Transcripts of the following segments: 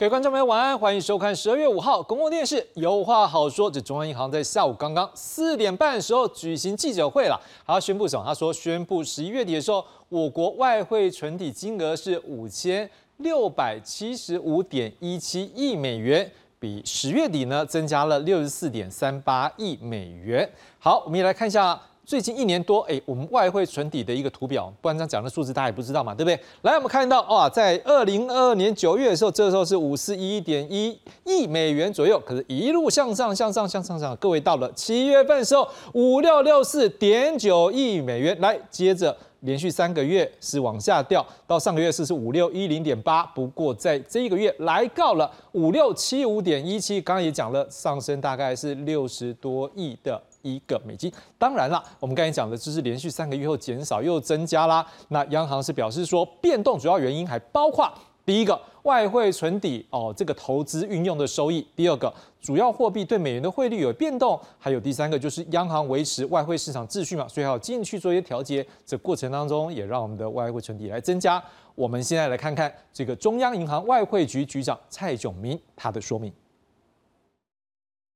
各位观众朋友，晚安，欢迎收看十二月五号公共电视《有话好说》。这中央银行在下午刚刚四点半的时候举行记者会了，他宣布什么？他说宣布十一月底的时候，我国外汇存底金额是五千六百七十五点一七亿美元，比十月底呢增加了六十四点三八亿美元。好，我们也来看一下。最近一年多，哎，我们外汇存底的一个图表，不然这样讲的数字大家也不知道嘛，对不对？来，我们看到哇，在二零二二年九月的时候，这时候是五十一点一亿美元左右，可是一路向上，向上，向上，向上。各位到了七月份的时候，五六六四点九亿美元，来，接着连续三个月是往下掉，到上个月是是五六一零点八，不过在这一个月来到了五六七五点一七，刚刚也讲了，上升大概是六十多亿的。一个美金，当然了，我们刚才讲的就是连续三个月后减少又增加啦。那央行是表示说，变动主要原因还包括第一个外汇存底哦，这个投资运用的收益；第二个主要货币对美元的汇率有变动；还有第三个就是央行维持外汇市场秩序嘛，所以要进去做一些调节。这过程当中也让我们的外汇存底来增加。我们现在来看看这个中央银行外汇局局长蔡炯明他的说明。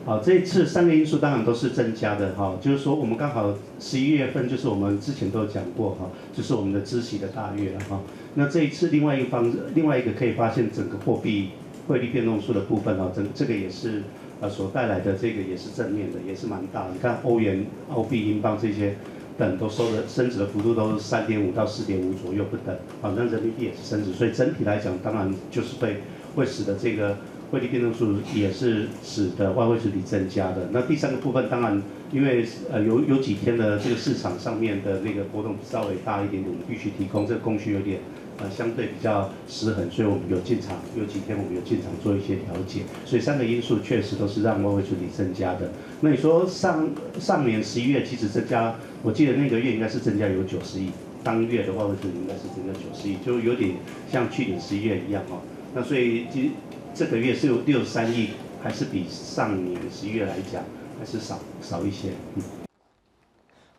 好，这一次三个因素当然都是增加的哈，就是说我们刚好十一月份就是我们之前都有讲过哈，就是我们的知息的大月了哈。那这一次另外一方另外一个可以发现整个货币汇率变动数的部分哈，整这个也是呃所带来的这个也是正面的，也是蛮大的。你看欧元、澳币、英镑这些等都收的升值的幅度都是三点五到四点五左右不等，好，那人民币也是升值，所以整体来讲当然就是会会使得这个。汇率变动数也是使得外汇存底增加的。那第三个部分，当然因为呃有有几天的这个市场上面的那个波动稍微大一点点，我们必须提供这个供需有点呃相对比较失衡，所以我们有进场，有几天我们有进场做一些调节。所以三个因素确实都是让外汇存底增加的。那你说上上年十一月其实增加，我记得那个月应该是增加有九十亿，当月的外汇存底应该是增加九十亿，就有点像去年十一月一样哦。那所以今。这个月是六十三亿，还是比上年十一月来讲还是少少一些。嗯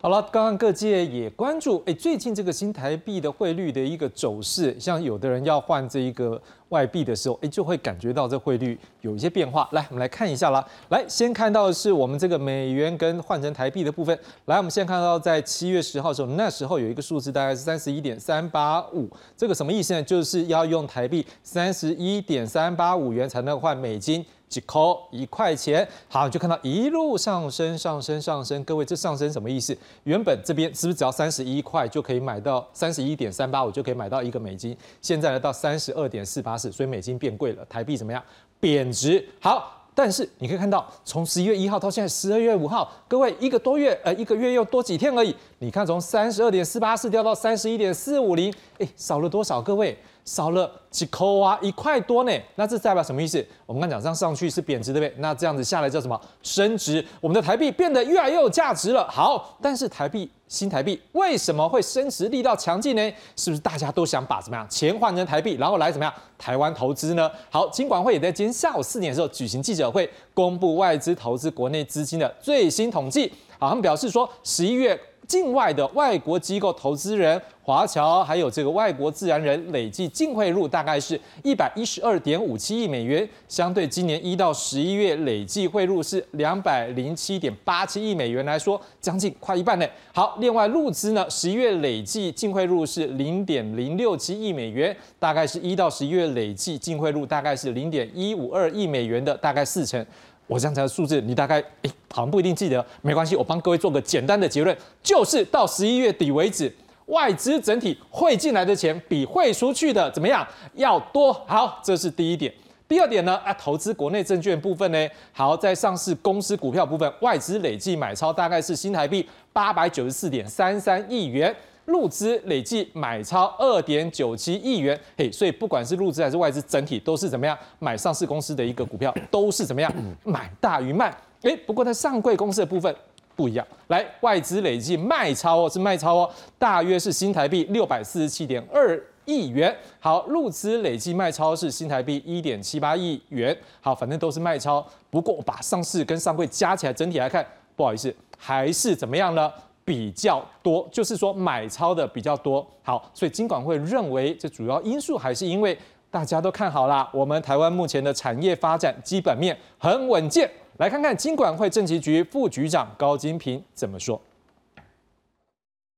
好了，刚刚各界也关注，哎，最近这个新台币的汇率的一个走势，像有的人要换这一个外币的时候，哎，就会感觉到这汇率有一些变化。来，我们来看一下啦。来，先看到的是我们这个美元跟换成台币的部分。来，我们先看到在七月十号的时候，那时候有一个数字大概是三十一点三八五，这个什么意思呢？就是要用台币三十一点三八五元才能换美金。几扣一块钱，好，就看到一路上升，上升，上升。各位，这上升什么意思？原本这边是不是只要三十一块就可以买到三十一点三八五就可以买到一个美金？现在呢到三十二点四八四，所以美金变贵了，台币怎么样？贬值。好，但是你可以看到，从十一月一号到现在十二月五号，各位一个多月，呃，一个月又多几天而已。你看，从三十二点四八四掉到三十一点四五零，哎，少了多少？各位？少了几扣啊，一块多呢？那这代表什么意思？我们刚讲这样上去是贬值，对不对？那这样子下来叫什么？升值。我们的台币变得越来越有价值了。好，但是台币新台币为什么会升值力道强劲呢？是不是大家都想把怎么样钱换成台币，然后来怎么样台湾投资呢？好，金管会也在今天下午四点的时候举行记者会，公布外资投资国内资金的最新统计。好，他们表示说十一月。境外的外国机构投资人、华侨，还有这个外国自然人累计净汇入大概是一百一十二点五七亿美元，相对今年一到十一月累计汇入是两百零七点八七亿美元来说，将近快一半呢。好，另外入资呢，十一月累计净汇入是零点零六七亿美元，大概是一到十一月累计净汇入大概是零点一五二亿美元的大概四成。我这样的数字，你大概诶好像不一定记得，没关系，我帮各位做个简单的结论，就是到十一月底为止，外资整体汇进来的钱比汇出去的怎么样要多？好，这是第一点。第二点呢，啊，投资国内证券部分呢，好，在上市公司股票部分，外资累计买超大概是新台币八百九十四点三三亿元。入资累计买超二点九七亿元，嘿，所以不管是入资还是外资，整体都是怎么样买上市公司的一个股票，都是怎么样买大于卖。哎，不过在上柜公司的部分不一样，来外资累计卖超哦，是卖超哦，大约是新台币六百四十七点二亿元。好，入资累计卖超是新台币一点七八亿元。好，反正都是卖超。不过把上市跟上柜加起来，整体来看，不好意思，还是怎么样呢？比较多，就是说买超的比较多。好，所以金管会认为这主要因素还是因为大家都看好啦。我们台湾目前的产业发展基本面很稳健。来看看金管会政企局副局长高金平怎么说。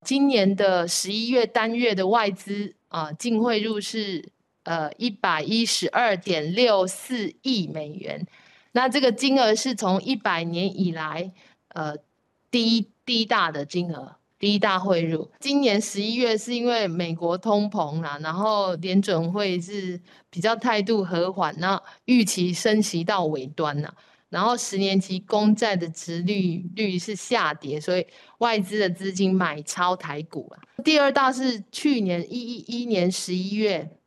今年的十一月单月的外资啊净汇入是呃一百一十二点六四亿美元，那这个金额是从一百年以来呃第一第一大的金额。第一大汇入，今年十一月是因为美国通膨啦，然后联准会是比较态度和缓，那预期升息到尾端呐，然后十年期公债的值率率是下跌，所以外资的资金买超台股啊。第二大是去年一一一年十一月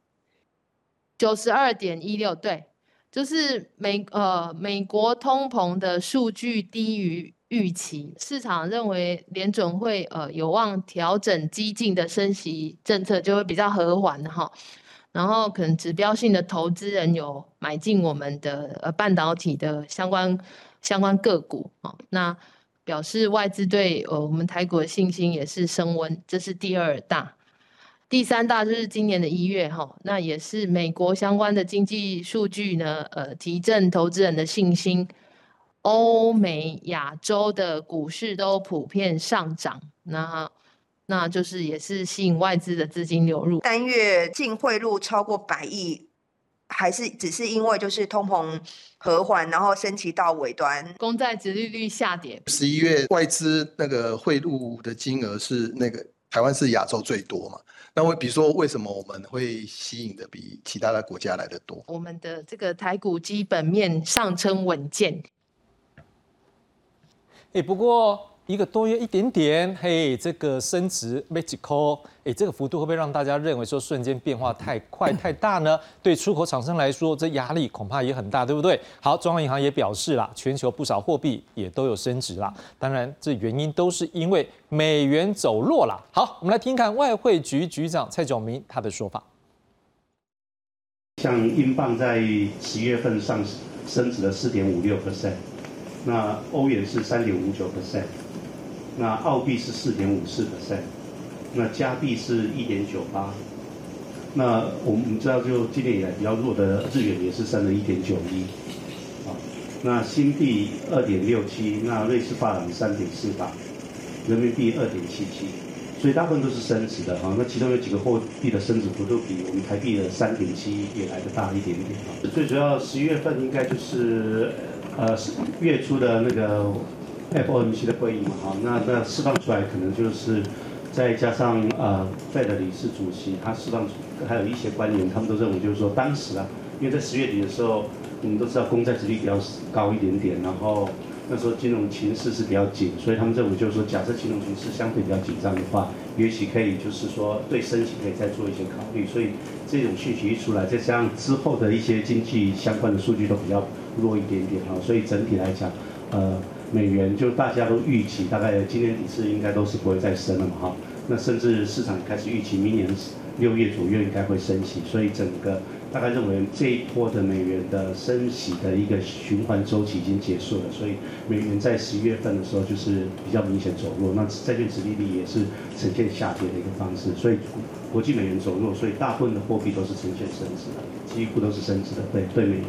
九十二点一六，对，就是美呃美国通膨的数据低于。预期市场认为联准会呃有望调整激进的升息政策，就会比较和缓哈。然后可能指标性的投资人有买进我们的呃半导体的相关相关个股啊，那表示外资对呃我们台股的信心也是升温。这是第二大，第三大就是今年的一月哈，那也是美国相关的经济数据呢呃提振投资人的信心。欧美、亚洲的股市都普遍上涨，那那就是也是吸引外资的资金流入。单月净汇入超过百亿，还是只是因为就是通膨和缓，然后升级到尾端，公债殖利率下跌。十一月外资那个汇入的金额是那个台湾是亚洲最多嘛？那我比如说为什么我们会吸引的比其他的国家来的多？我们的这个台股基本面上称稳健。哎，不过一个多月一点点，嘿，这个升值 magical，哎，这个幅度会不会让大家认为说瞬间变化太快太大呢？对出口厂商来说，这压力恐怕也很大，对不对？好，中央银行也表示了，全球不少货币也都有升值啦。当然，这原因都是因为美元走弱了。好，我们来听看外汇局局长蔡炯明他的说法。像英镑在十月份上升值了四点五六 percent。那欧元是三点五九 percent，那澳币是四点五四 percent，那加币是一点九八，那我们知道就今年以来比较弱的日元也是升了一点九一，啊，那新币二点六七，那瑞士法郎三点四八，人民币二点七七，所以大部分都是升值的哈。那其中有几个货币的升值幅度比我们台币的三点七也来的大一点点啊。最主要十一月份应该就是。呃，月初的那个 FOMC 的会议嘛，哈，那那释放出来可能就是再加上呃，Fed 理事主席他释放出，还有一些官员，他们都认为就是说当时啊，因为在十月底的时候，我们都知道公债殖率比较高一点点，然后那时候金融情势是比较紧，所以他们认为就是说，假设金融情势相对比较紧张的话，也许可以就是说对升息可以再做一些考虑，所以这种讯息一出来，再加上之后的一些经济相关的数据都比较。弱一点点哈，所以整体来讲，呃，美元就大家都预期，大概今年底是应该都是不会再升了嘛哈。那甚至市场开始预期明年六月左右应该会升息，所以整个大概认为这一波的美元的升息的一个循环周期已经结束了，所以美元在十一月份的时候就是比较明显走弱，那债券殖利率也是呈现下跌的一个方式，所以国际美元走弱，所以大部分的货币都是呈现升值的，几乎都是升值的，对对美元。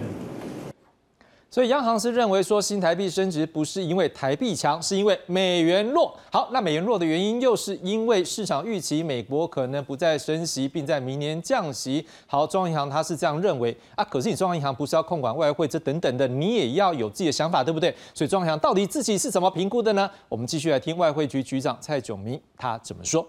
所以央行是认为说新台币升值不是因为台币强，是因为美元弱。好，那美元弱的原因又是因为市场预期美国可能不再升息，并在明年降息。好，中央银行它是这样认为啊。可是你中央银行不是要控管外汇这等等的，你也要有自己的想法，对不对？所以中央银行到底自己是怎么评估的呢？我们继续来听外汇局局长蔡炯明他怎么说。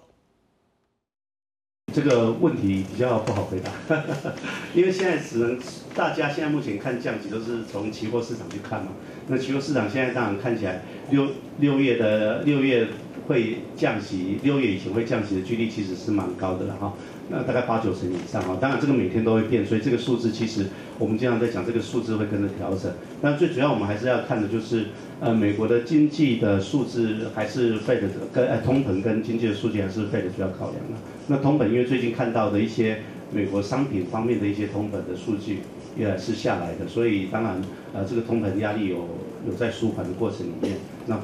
这个问题比较不好回答，因为现在只能大家现在目前看降息都是从期货市场去看嘛。那期货市场现在当然看起来六六月的六月会降息，六月以前会降息的几率其实是蛮高的了哈。那大概八九成以上哈。当然这个每天都会变，所以这个数字其实我们经常在讲，这个数字会跟着调整。但最主要我们还是要看的就是。呃，美国的经济的数字还是费的跟呃通膨跟经济的数据还是费的主要考量的。那通膨因为最近看到的一些美国商品方面的一些通膨的数据也是下来的，所以当然呃这个通膨压力有有在舒缓的过程里面。那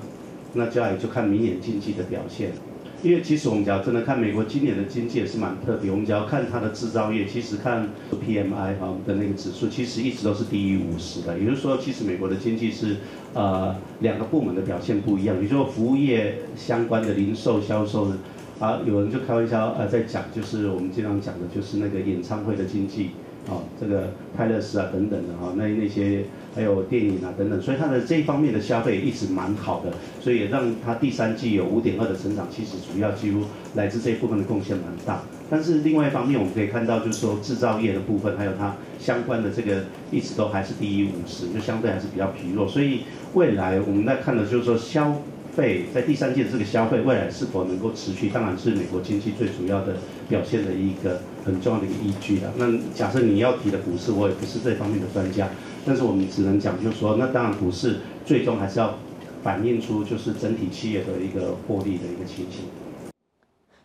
那接下来就看明年经济的表现。因为其实我们只要真的看美国今年的经济也是蛮特别，我们只要看它的制造业，其实看 PMI 哈的那个指数，其实一直都是低于五十的。也就是说，其实美国的经济是呃两个部门的表现不一样。也就是，服务业相关的零售销售呢，啊，有人就开玩笑呃在讲，就是我们经常讲的就是那个演唱会的经济。哦，这个泰勒斯啊等等的哈，那那些还有电影啊等等，所以它的这一方面的消费一直蛮好的，所以也让它第三季有五点二的成长，其实主要几乎来自这一部分的贡献蛮大。但是另外一方面，我们可以看到，就是说制造业的部分，还有它相关的这个一直都还是低于五十，就相对还是比较疲弱。所以未来我们在看的就是说消。费在第三季的这个消费未来是否能够持续，当然是美国经济最主要的表现的一个很重要的一个依据了。那假设你要提的股市，我也不是这方面的专家，但是我们只能讲，就是说，那当然股市最终还是要反映出就是整体企业的一个获利的一个情形。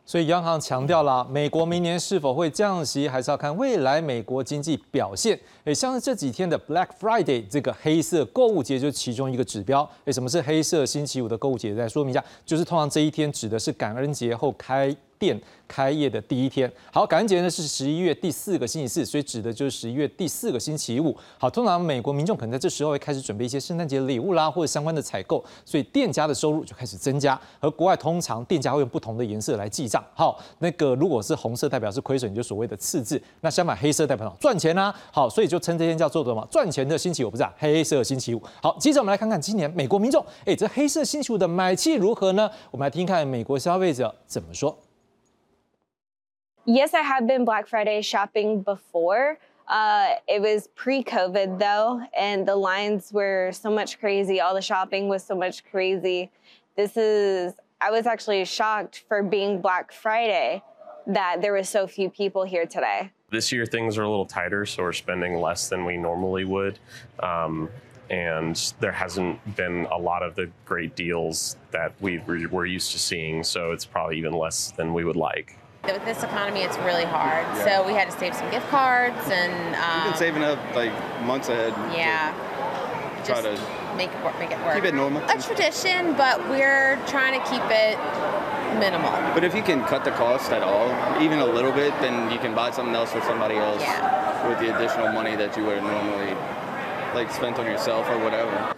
所以央行强调了，美国明年是否会降息，还是要看未来美国经济表现。诶，像是这几天的 Black Friday 这个黑色购物节，就是其中一个指标。诶，什么是黑色星期五的购物节？再说明一下，就是通常这一天指的是感恩节后开。店开业的第一天，好，感恩节呢是十一月第四个星期四，所以指的就是十一月第四个星期五。好，通常美国民众可能在这时候会开始准备一些圣诞节礼物啦，或者相关的采购，所以店家的收入就开始增加。而国外通常店家会用不同的颜色来记账。好，那个如果是红色代表是亏损，就所谓的赤字；那相反黑色代表赚钱啊。好，所以就称这天叫做什么？赚钱的星期五不是啊？黑色星期五。好，接着我们来看看今年美国民众，哎，这黑色星期五的买气如何呢？我们来听看美国消费者怎么说。Yes, I have been Black Friday shopping before. Uh, it was pre COVID though, and the lines were so much crazy. All the shopping was so much crazy. This is, I was actually shocked for being Black Friday that there was so few people here today. This year, things are a little tighter, so we're spending less than we normally would. Um, and there hasn't been a lot of the great deals that we were used to seeing, so it's probably even less than we would like. With this economy, it's really hard. Yeah. So we had to save some gift cards and. Um, We've been saving up like months ahead. Yeah. Try to make it work. Make it work. Keep it normal. A tradition, but we're trying to keep it minimal. But if you can cut the cost at all, even a little bit, then you can buy something else for somebody else yeah. with the additional money that you would normally like spent on yourself or whatever.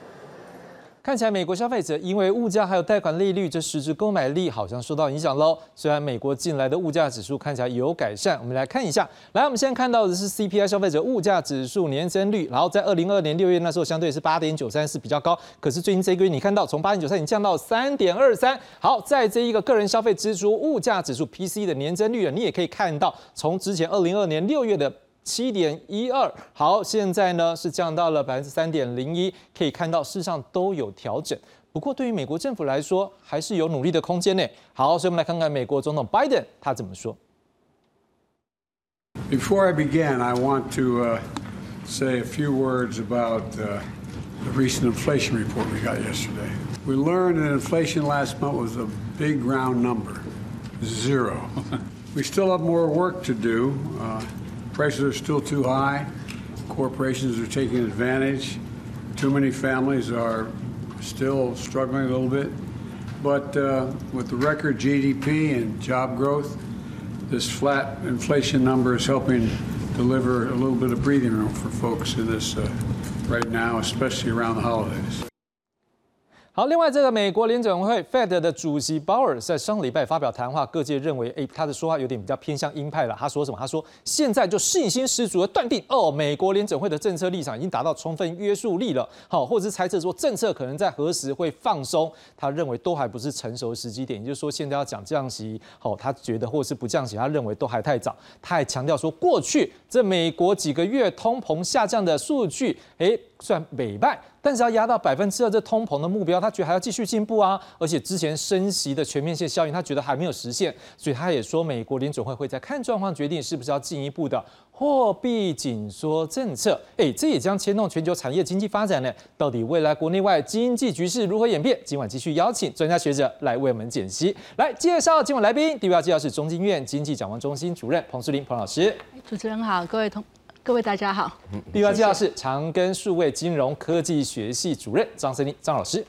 看起来美国消费者因为物价还有贷款利率，这实质购买力好像受到影响喽。虽然美国近来的物价指数看起来有改善，我们来看一下。来，我们现在看到的是 CPI 消费者物价指数年增率，然后在二零二二年六月那时候相对是八点九三，是比较高。可是最近这个月你看到从八点九三已经降到三点二三。好，在这一个个人消费支出物价指数 PC 的年增率啊，你也可以看到从之前二零二二年六月的。七点一二，好，现在呢是降到了百分之三点零一，可以看到事实上都有调整。不过对于美国政府来说，还是有努力的空间呢。好，所以我们来看看美国总统拜登他怎么说。Before I begin, I want to uh, say a few words about uh, the recent inflation report we got yesterday. We learned that inflation last month was a big round number, zero. we still have more work to do. Uh, Prices are still too high. Corporations are taking advantage. Too many families are still struggling a little bit. But uh, with the record GDP and job growth, this flat inflation number is helping deliver a little bit of breathing room for folks in this uh, right now, especially around the holidays. 好，另外这个美国联准会 Fed 的主席鲍尔在上礼拜发表谈话，各界认为，哎，他的说话有点比较偏向鹰派了。他说什么？他说现在就信心十足的断定，哦，美国联准会的政策立场已经达到充分约束力了。好，或者是猜测说政策可能在何时会放松，他认为都还不是成熟的时机点。也就是说，现在要讲降息，好，他觉得或是不降息，他认为都还太早。他还强调说，过去这美国几个月通膨下降的数据，哎，算美败。但是要压到百分之二这通膨的目标，他觉得还要继续进步啊！而且之前升息的全面性效应，他觉得还没有实现，所以他也说，美国联准会会在看状况决定是不是要进一步的货币紧缩政策。哎，这也将牵动全球产业经济发展呢。到底未来国内外经济局势如何演变？今晚继续邀请专家学者来为我们解析。来介绍今晚来宾，第一位介绍是中经院经济展望中心主任彭淑玲彭老师。主持人好，各位同。各位大家好，第二介绍是长庚数位金融科技学系主任张森林张老师。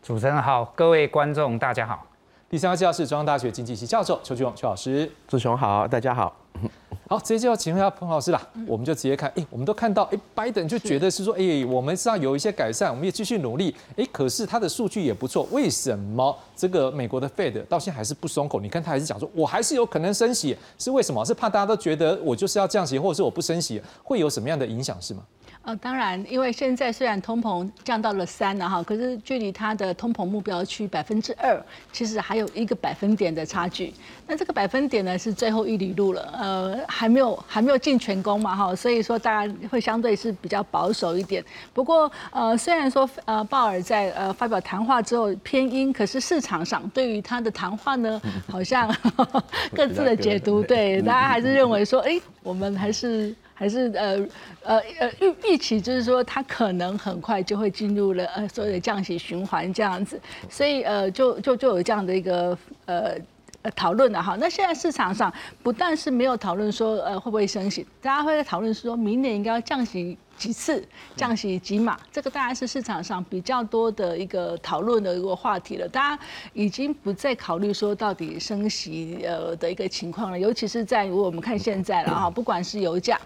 主持人好，各位观众大家好。第三位介绍是中央大学经济系教授邱俊雄邱老师。志雄好，大家好。好，直接就要请问一下彭老师啦。我们就直接看，哎，我们都看到，哎，拜登就觉得是说，哎，我们上有一些改善，我们也继续努力，哎，可是他的数据也不错，为什么这个美国的 Fed 到现在还是不松口？你看他还是讲说，我还是有可能升息，是为什么？是怕大家都觉得我就是要降息，或者是我不升息，会有什么样的影响是吗？呃，当然，因为现在虽然通膨降到了三了哈，可是距离它的通膨目标区百分之二，其实还有一个百分点的差距。那这个百分点呢，是最后一里路了，呃，还没有还没有进全攻嘛哈，所以说大家会相对是比较保守一点。不过呃，虽然说呃鲍尔在呃发表谈话之后偏鹰，可是市场上对于他的谈话呢，好像 各自的解读，对 大家还是认为说，哎，我们还是。还是呃呃呃预预期就是说，它可能很快就会进入了呃所谓的降息循环这样子，所以呃就就就有这样的一个呃呃讨论了哈。那现在市场上不但是没有讨论说呃会不会升息，大家会在讨论说明年应该要降息几次，降息几码，这个大概是市场上比较多的一个讨论的一个话题了。大家已经不再考虑说到底升息呃的一个情况了，尤其是在如果我们看现在了哈，不管是油价。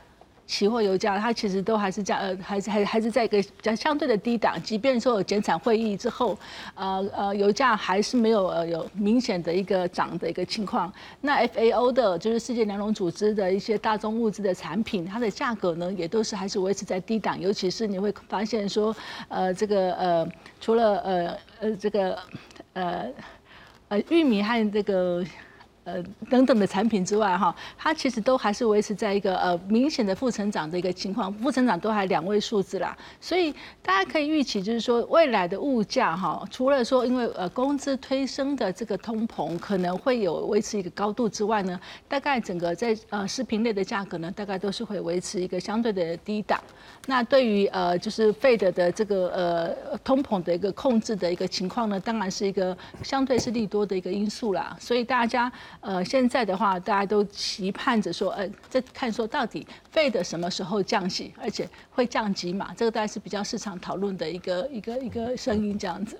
期货油价它其实都还是在呃，还是还还是在一个比较相对的低档，即便说有减产会议之后，呃呃，油价还是没有呃有明显的一个涨的一个情况。那 FAO 的就是世界粮农组织的一些大宗物资的产品，它的价格呢也都是还是维持在低档，尤其是你会发现说，呃这个呃除了呃呃这个呃呃玉米和这个。呃，等等的产品之外，哈，它其实都还是维持在一个呃明显的负成长的一个情况，负成长都还两位数字啦，所以大家可以预期，就是说未来的物价哈，除了说因为呃工资推升的这个通膨可能会有维持一个高度之外呢，大概整个在呃食品类的价格呢，大概都是会维持一个相对的低档。那对于呃就是费德的这个呃通膨的一个控制的一个情况呢，当然是一个相对是利多的一个因素啦。所以大家呃现在的话，大家都期盼着说，呃，在看说到底费的什么时候降息，而且会降几码，这个大概是比较市场讨论的一个一个一个声音这样子。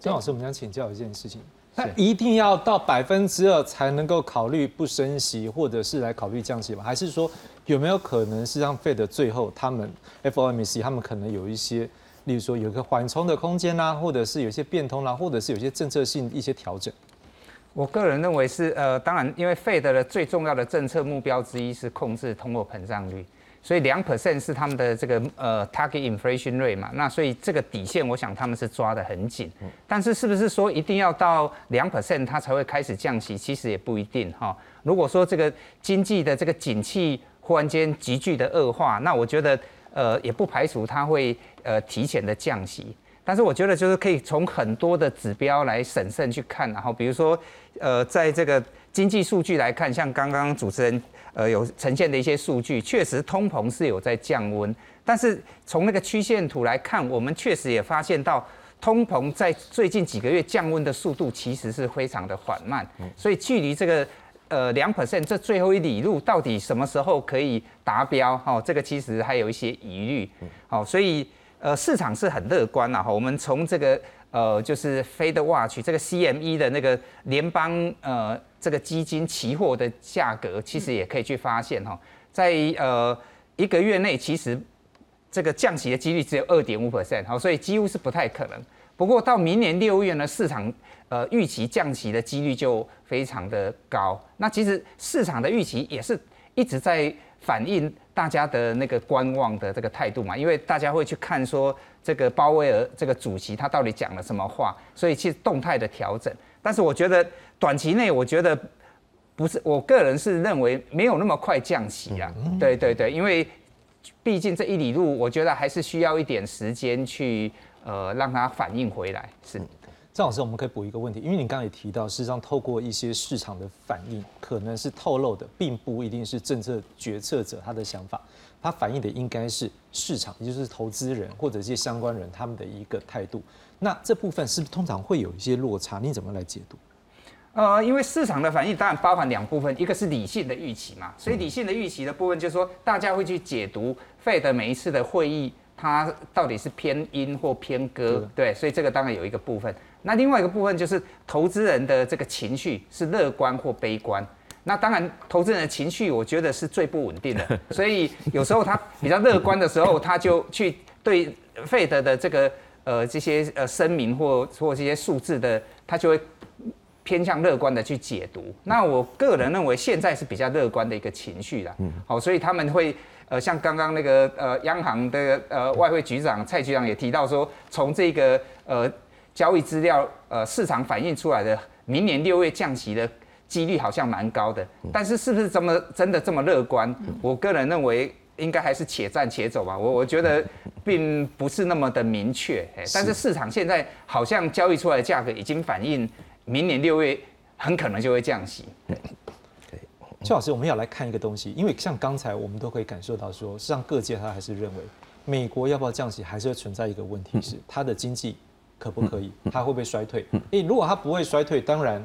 张老师，我们想请教一件事情，那一定要到百分之二才能够考虑不升息，或者是来考虑降息吗？还是说？有没有可能是让费的最后他们 FOMC 他们可能有一些，例如说有一个缓冲的空间啦，或者是有些变通啦，或者是有些政策性一些调整？我个人认为是呃，当然因为 Fed 的最重要的政策目标之一是控制通货膨胀率，所以两 percent 是他们的这个呃 target inflation rate 嘛，那所以这个底线我想他们是抓得很紧。但是是不是说一定要到两 percent 它才会开始降息？其实也不一定哈。如果说这个经济的这个景气，忽然间急剧的恶化，那我觉得呃也不排除它会呃提前的降息，但是我觉得就是可以从很多的指标来审慎去看，然后比如说呃在这个经济数据来看，像刚刚主持人呃有呈现的一些数据，确实通膨是有在降温，但是从那个曲线图来看，我们确实也发现到通膨在最近几个月降温的速度其实是非常的缓慢，所以距离这个。呃，两 percent 这最后一里路到底什么时候可以达标？哈，这个其实还有一些疑虑。好，所以呃，市场是很乐观了哈。我们从这个呃，就是 Fed Watch 这个 CME 的那个联邦呃这个基金期货的价格，其实也可以去发现哈，在呃一个月内，其实这个降息的几率只有二点五 percent，好，所以几乎是不太可能。不过到明年六月呢，市场。呃，预期降息的几率就非常的高。那其实市场的预期也是一直在反映大家的那个观望的这个态度嘛，因为大家会去看说这个鲍威尔这个主席他到底讲了什么话，所以其实动态的调整。但是我觉得短期内，我觉得不是，我个人是认为没有那么快降息啊。对对对，因为毕竟这一里路，我觉得还是需要一点时间去呃让它反应回来。是。张老师，我们可以补一个问题，因为你刚刚也提到，事实上透过一些市场的反应，可能是透露的，并不一定是政策决策者他的想法，他反映的应该是市场，也就是投资人或者一些相关人他们的一个态度。那这部分是不是通常会有一些落差？你怎么来解读？呃，因为市场的反应当然包含两部分，一个是理性的预期嘛，所以理性的预期的部分就是说，大家会去解读费的每一次的会议，它到底是偏阴或偏鸽，对，所以这个当然有一个部分。那另外一个部分就是投资人的这个情绪是乐观或悲观。那当然，投资人的情绪我觉得是最不稳定的，所以有时候他比较乐观的时候，他就去对费德的这个呃这些呃声明或或这些数字的，他就会偏向乐观的去解读。那我个人认为现在是比较乐观的一个情绪啦。嗯，好，所以他们会呃像刚刚那个呃央行的呃外汇局长蔡局长也提到说，从这个呃交易资料呃市场反映出来的明年六月降息的。几率好像蛮高的，但是是不是这么真的这么乐观？我个人认为应该还是且战且走吧。我我觉得并不是那么的明确，但是市场现在好像交易出来的价格已经反映明年六月很可能就会降息。对，邱老师，我们要来看一个东西，因为像刚才我们都可以感受到说，实际上各界他还是认为美国要不要降息，还是会存在一个问题是它的经济可不可以，它会不会衰退？诶，如果它不会衰退，当然。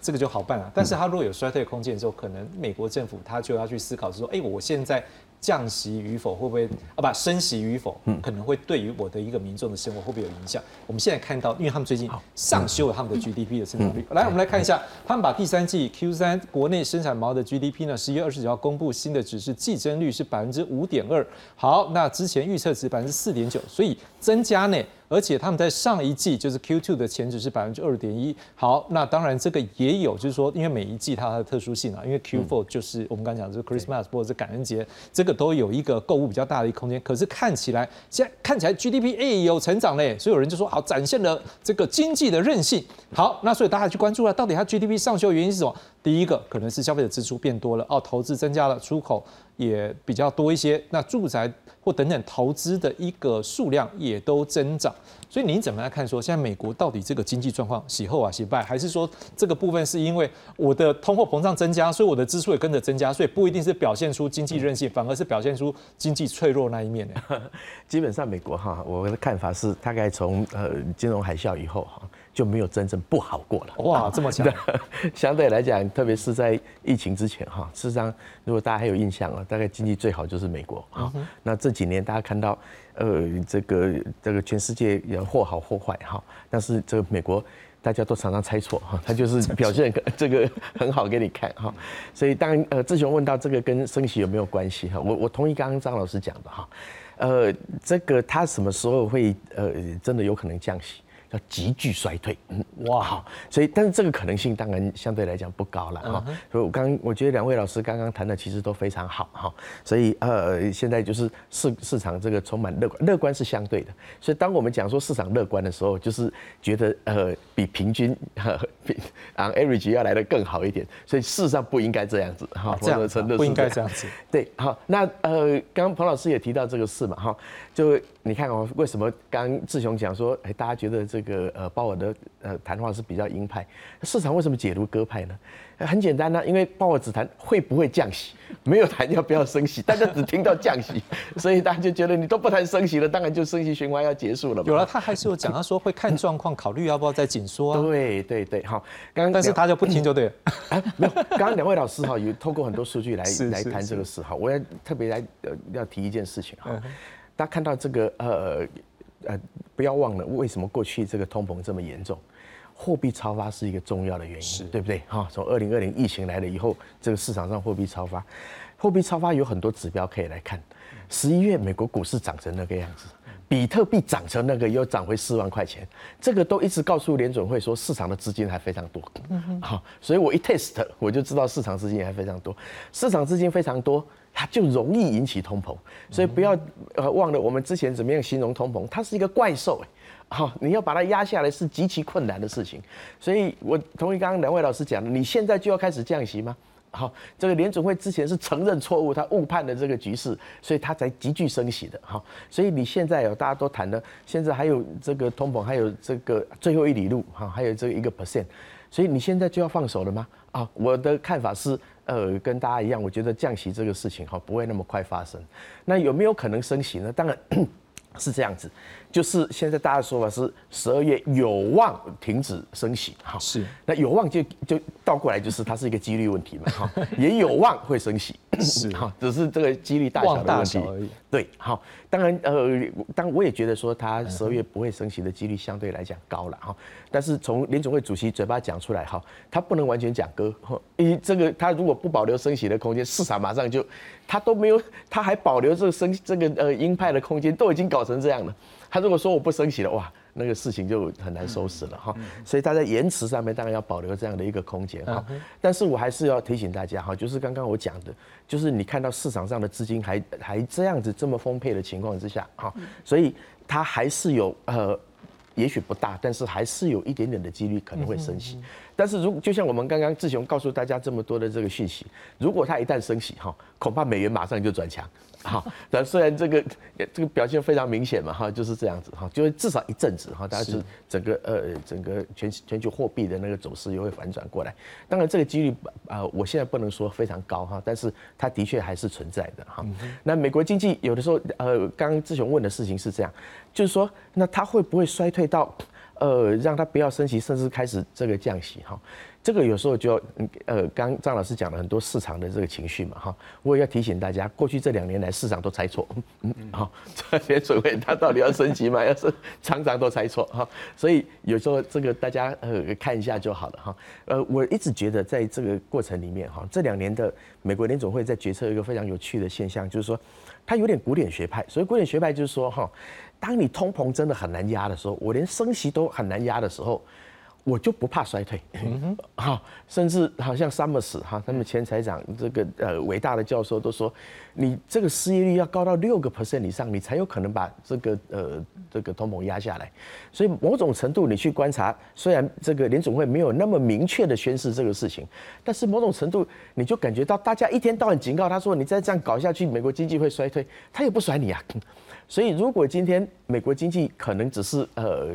这个就好办了，但是它如果有衰退空间之后，可能美国政府它就要去思考说，哎，我现在。降息与否会不会啊？不，升息与否，可能会对于我的一个民众的生活会不会有影响？我们现在看到，因为他们最近上修了他们的 GDP 的增长率。来，我们来看一下，他们把第三季 Q 三国内生产毛的 GDP 呢，十一月二十九号公布新的指示，季增率是百分之五点二。好，那之前预测值百分之四点九，所以增加呢。而且他们在上一季就是 Q two 的前值是百分之二点一。好，那当然这个也有，就是说，因为每一季它的特殊性啊，因为 Q four 就是我们刚讲的是 Christmas 或者是感恩节，这个。都有一个购物比较大的一个空间，可是看起来现在看起来 GDP 哎有成长嘞，所以有人就说好展现了这个经济的韧性。好，那所以大家去关注了，到底它 GDP 上修的原因是什么？第一个可能是消费者支出变多了，哦，投资增加了，出口也比较多一些，那住宅或等等投资的一个数量也都增长。所以您怎么来看？说现在美国到底这个经济状况喜后啊喜败，还是说这个部分是因为我的通货膨胀增加，所以我的支出也跟着增加，所以不一定是表现出经济韧性，反而是表现出经济脆弱那一面呢？基本上美国哈，我的看法是大概从呃金融海啸以后哈就没有真正不好过了。哇，这么强！相对来讲，特别是在疫情之前哈，事实上如果大家还有印象啊，大概经济最好就是美国啊。那这几年大家看到。呃，这个这个全世界也或好或坏哈，但是这个美国大家都常常猜错哈，他就是表现 这个很好给你看哈，所以当然呃，志雄问到这个跟升息有没有关系哈，我我同意刚刚张老师讲的哈，呃，这个他什么时候会呃真的有可能降息？要急剧衰退，嗯哇，好，所以但是这个可能性当然相对来讲不高了哈。所以我刚我觉得两位老师刚刚谈的其实都非常好哈。所以呃，现在就是市市场这个充满乐观，乐观是相对的。所以当我们讲说市场乐观的时候，就是觉得呃比平均 比啊 average 要来的更好一点。所以事实上不应该这样子哈，这样子不应该这样子。对，好，那呃刚刚彭老师也提到这个事嘛哈，就你看哦，为什么刚志雄讲说，哎，大家觉得这个呃鲍尔的呃谈话是比较鹰派，市场为什么解读鸽派呢？很简单呢，因为鲍尔只谈会不会降息，没有谈要不要升息，大家只听到降息，所以大家就觉得你都不谈升息了，当然就升息循环要结束了。有了，他还是有讲，他说会看状况考虑要不要再紧缩啊。对对对，好，刚刚但是他就不听就对了。没有，刚刚两位老师哈有透过很多数据来 来谈这个事哈，我要特别来呃要提一件事情哈。大家看到这个呃呃，不要忘了为什么过去这个通膨这么严重，货币超发是一个重要的原因，对不对？哈，从二零二零疫情来了以后，这个市场上货币超发，货币超发有很多指标可以来看。十一月美国股市涨成那个样子，比特币涨成那个又涨回四万块钱，这个都一直告诉联准会说市场的资金还非常多。好，所以我一 test 我就知道市场资金还非常多，市场资金非常多。它就容易引起通膨，所以不要呃忘了我们之前怎么样形容通膨，它是一个怪兽哎，好，你要把它压下来是极其困难的事情。所以我同意刚刚两位老师讲的，你现在就要开始降息吗？好，这个联准会之前是承认错误，他误判了这个局势，所以他才急剧升息的哈。所以你现在有大家都谈的，现在还有这个通膨，还有这个最后一里路哈，还有这一个 percent，所以你现在就要放手了吗？啊，我的看法是。呃，跟大家一样，我觉得降息这个事情哈不会那么快发生。那有没有可能升息呢？当然 是这样子，就是现在大家说法是十二月有望停止升息哈。是，那有望就就倒过来就是它是一个几率问题嘛哈，也有望会升息。是哈，只是这个几率大小的问题而已。对，好，当然呃，当我也觉得说它十二月不会升息的几率相对来讲高了哈，但是从联总会主席嘴巴讲出来哈，他不能完全讲歌，因为这个他如果不保留升息的空间，市场马上就他都没有，他还保留这个升这个呃鹰派的空间，都已经搞成这样了。他如果说我不升息了，哇，那个事情就很难收拾了哈。所以他在延迟上面当然要保留这样的一个空间哈。但是我还是要提醒大家哈，就是刚刚我讲的，就是你看到市场上的资金还还这样子这么丰沛的情况之下哈，所以它还是有呃，也许不大，但是还是有一点点的几率可能会升息。但是如就像我们刚刚志雄告诉大家这么多的这个讯息，如果它一旦升息哈，恐怕美元马上就转强。好，但虽然这个这个表现非常明显嘛，哈，就是这样子哈，就会至少一阵子哈，大家是整个呃整个全全球货币的那个走势又会反转过来。当然这个几率啊，我现在不能说非常高哈，但是它的确还是存在的哈。那美国经济有的时候呃，刚刚志雄问的事情是这样，就是说那它会不会衰退到呃让它不要升息，甚至开始这个降息哈？这个有时候就呃，刚张老师讲了很多市场的这个情绪嘛，哈，我也要提醒大家，过去这两年来市场都猜错，嗯，好，这些所谓它到底要升级嘛，要是常常都猜错哈，所以有时候这个大家呃看一下就好了哈，呃，我一直觉得在这个过程里面哈，这两年的美国联总会在决策一个非常有趣的现象，就是说它有点古典学派，所以古典学派就是说哈，当你通膨真的很难压的时候，我连升息都很难压的时候。我就不怕衰退，好，甚至好像 Summers 哈，他们前财长这个呃伟大的教授都说，你这个失业率要高到六个 percent 以上，你才有可能把这个呃这个通膨压下来。所以某种程度你去观察，虽然这个联总会没有那么明确的宣示这个事情，但是某种程度你就感觉到大家一天到晚警告他说，你再这样搞下去，美国经济会衰退，他也不甩你啊。所以，如果今天美国经济可能只是呃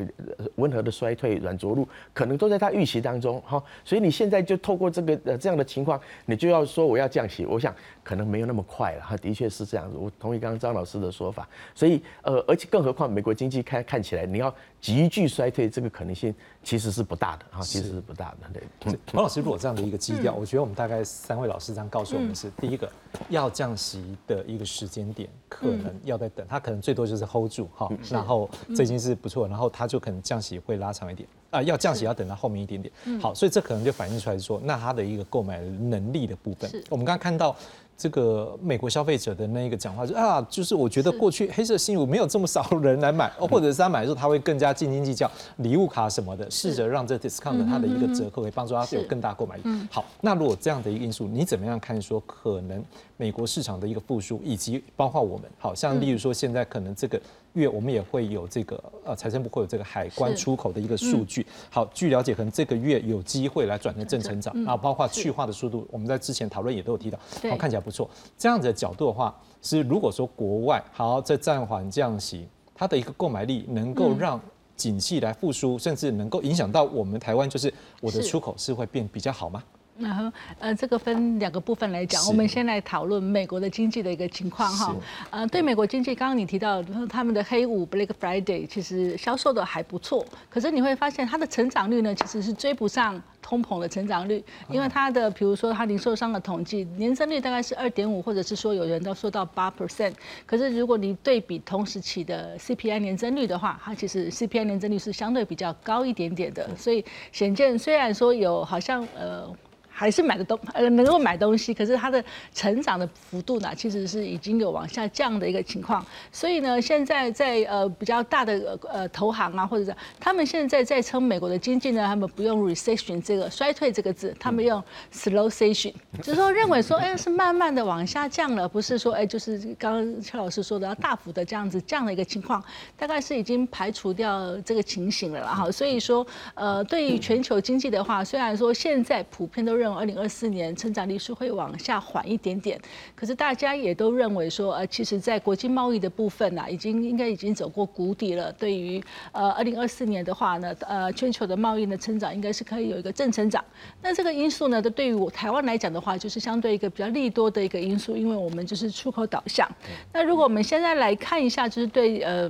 温和的衰退、软着陆，可能都在他预期当中哈。所以你现在就透过这个呃这样的情况，你就要说我要降息，我想可能没有那么快了哈。的确是这样子，我同意刚刚张老师的说法。所以呃，而且更何况美国经济看看起来你要急剧衰退，这个可能性其实是不大的哈，其实是不大的。对，王老师，如果这样的一个基调，我觉得我们大概三位老师这样告诉我们是：第一个，要降息的一个时间点，可能要在等，他可能。最多就是 hold 住哈，然后这已经是不错，然后它就可能降息会拉长一点啊，要降息要等到后面一点点。好，所以这可能就反映出来说，那它的一个购买能力的部分，我们刚刚看到这个美国消费者的那一个讲话，就啊，就是我觉得过去黑色星期五没有这么少人来买，或者是他买的时候他会更加斤斤计较礼物卡什么的，试着让这 discount 它的一个折扣可以帮助他有更大购买力。好，那如果这样的一个因素，你怎么样看说可能？美国市场的一个复苏，以及包括我们，好像例如说现在可能这个月我们也会有这个呃财政部会有这个海关出口的一个数据。好，据了解，可能这个月有机会来转成正成长，然后包括去化的速度，我们在之前讨论也都有提到，好看起来不错。这样子的角度的话，是如果说国外好在暂缓降息，它的一个购买力能够让景气来复苏，甚至能够影响到我们台湾，就是我的出口是会变比较好吗？然后，呃，这个分两个部分来讲，我们先来讨论美国的经济的一个情况哈。呃，对美国经济，刚刚你提到他们的黑五 Black Friday 其实销售的还不错，可是你会发现它的成长率呢，其实是追不上通膨的成长率，因为它的比如说它零售商的统计年增率大概是二点五，或者是说有人都说到八 percent，可是如果你对比同时期的 CPI 年增率的话，它其实 CPI 年增率是相对比较高一点点的，所以显见虽然说有好像呃。还是买的东呃能够买东西，可是它的成长的幅度呢，其实是已经有往下降的一个情况。所以呢，现在在呃比较大的呃投行啊，或者是他们现在在称美国的经济呢，他们不用 recession 这个衰退这个字，他们用 slow s e s s i o n 就是说认为说哎是慢慢的往下降了，不是说哎就是刚刚邱老师说的要大幅的这样子降的一个情况，大概是已经排除掉这个情形了哈。所以说呃对于全球经济的话，虽然说现在普遍都认二零二四年成长率是会往下缓一点点，可是大家也都认为说，呃，其实，在国际贸易的部分呢，已经应该已经走过谷底了。对于呃二零二四年的话呢，呃，全球的贸易的成长应该是可以有一个正成长。那这个因素呢，都对于我台湾来讲的话，就是相对一个比较利多的一个因素，因为我们就是出口导向。那如果我们现在来看一下，就是对呃。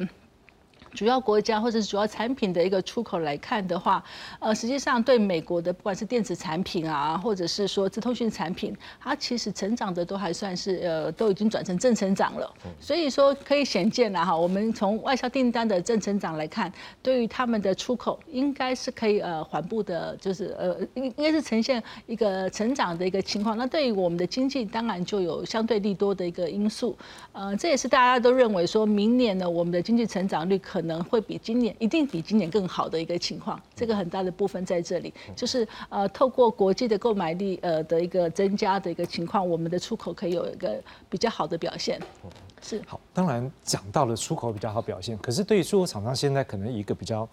主要国家或者是主要产品的一个出口来看的话，呃，实际上对美国的不管是电子产品啊，或者是说资通讯产品，它其实成长的都还算是呃，都已经转成正成长了。所以说可以显见了哈，我们从外销订单的正成长来看，对于他们的出口应该是可以呃缓步的，就是呃应应该是呈现一个成长的一个情况。那对于我们的经济，当然就有相对利多的一个因素。呃，这也是大家都认为说明年呢，我们的经济成长率可能会比今年一定比今年更好的一个情况。这个很大的部分在这里，就是呃透过国际的购买力呃的一个增加的一个情况，我们的出口可以有一个比较好的表现。是好，当然讲到了出口比较好表现，可是对于出口厂商现在可能一个比较。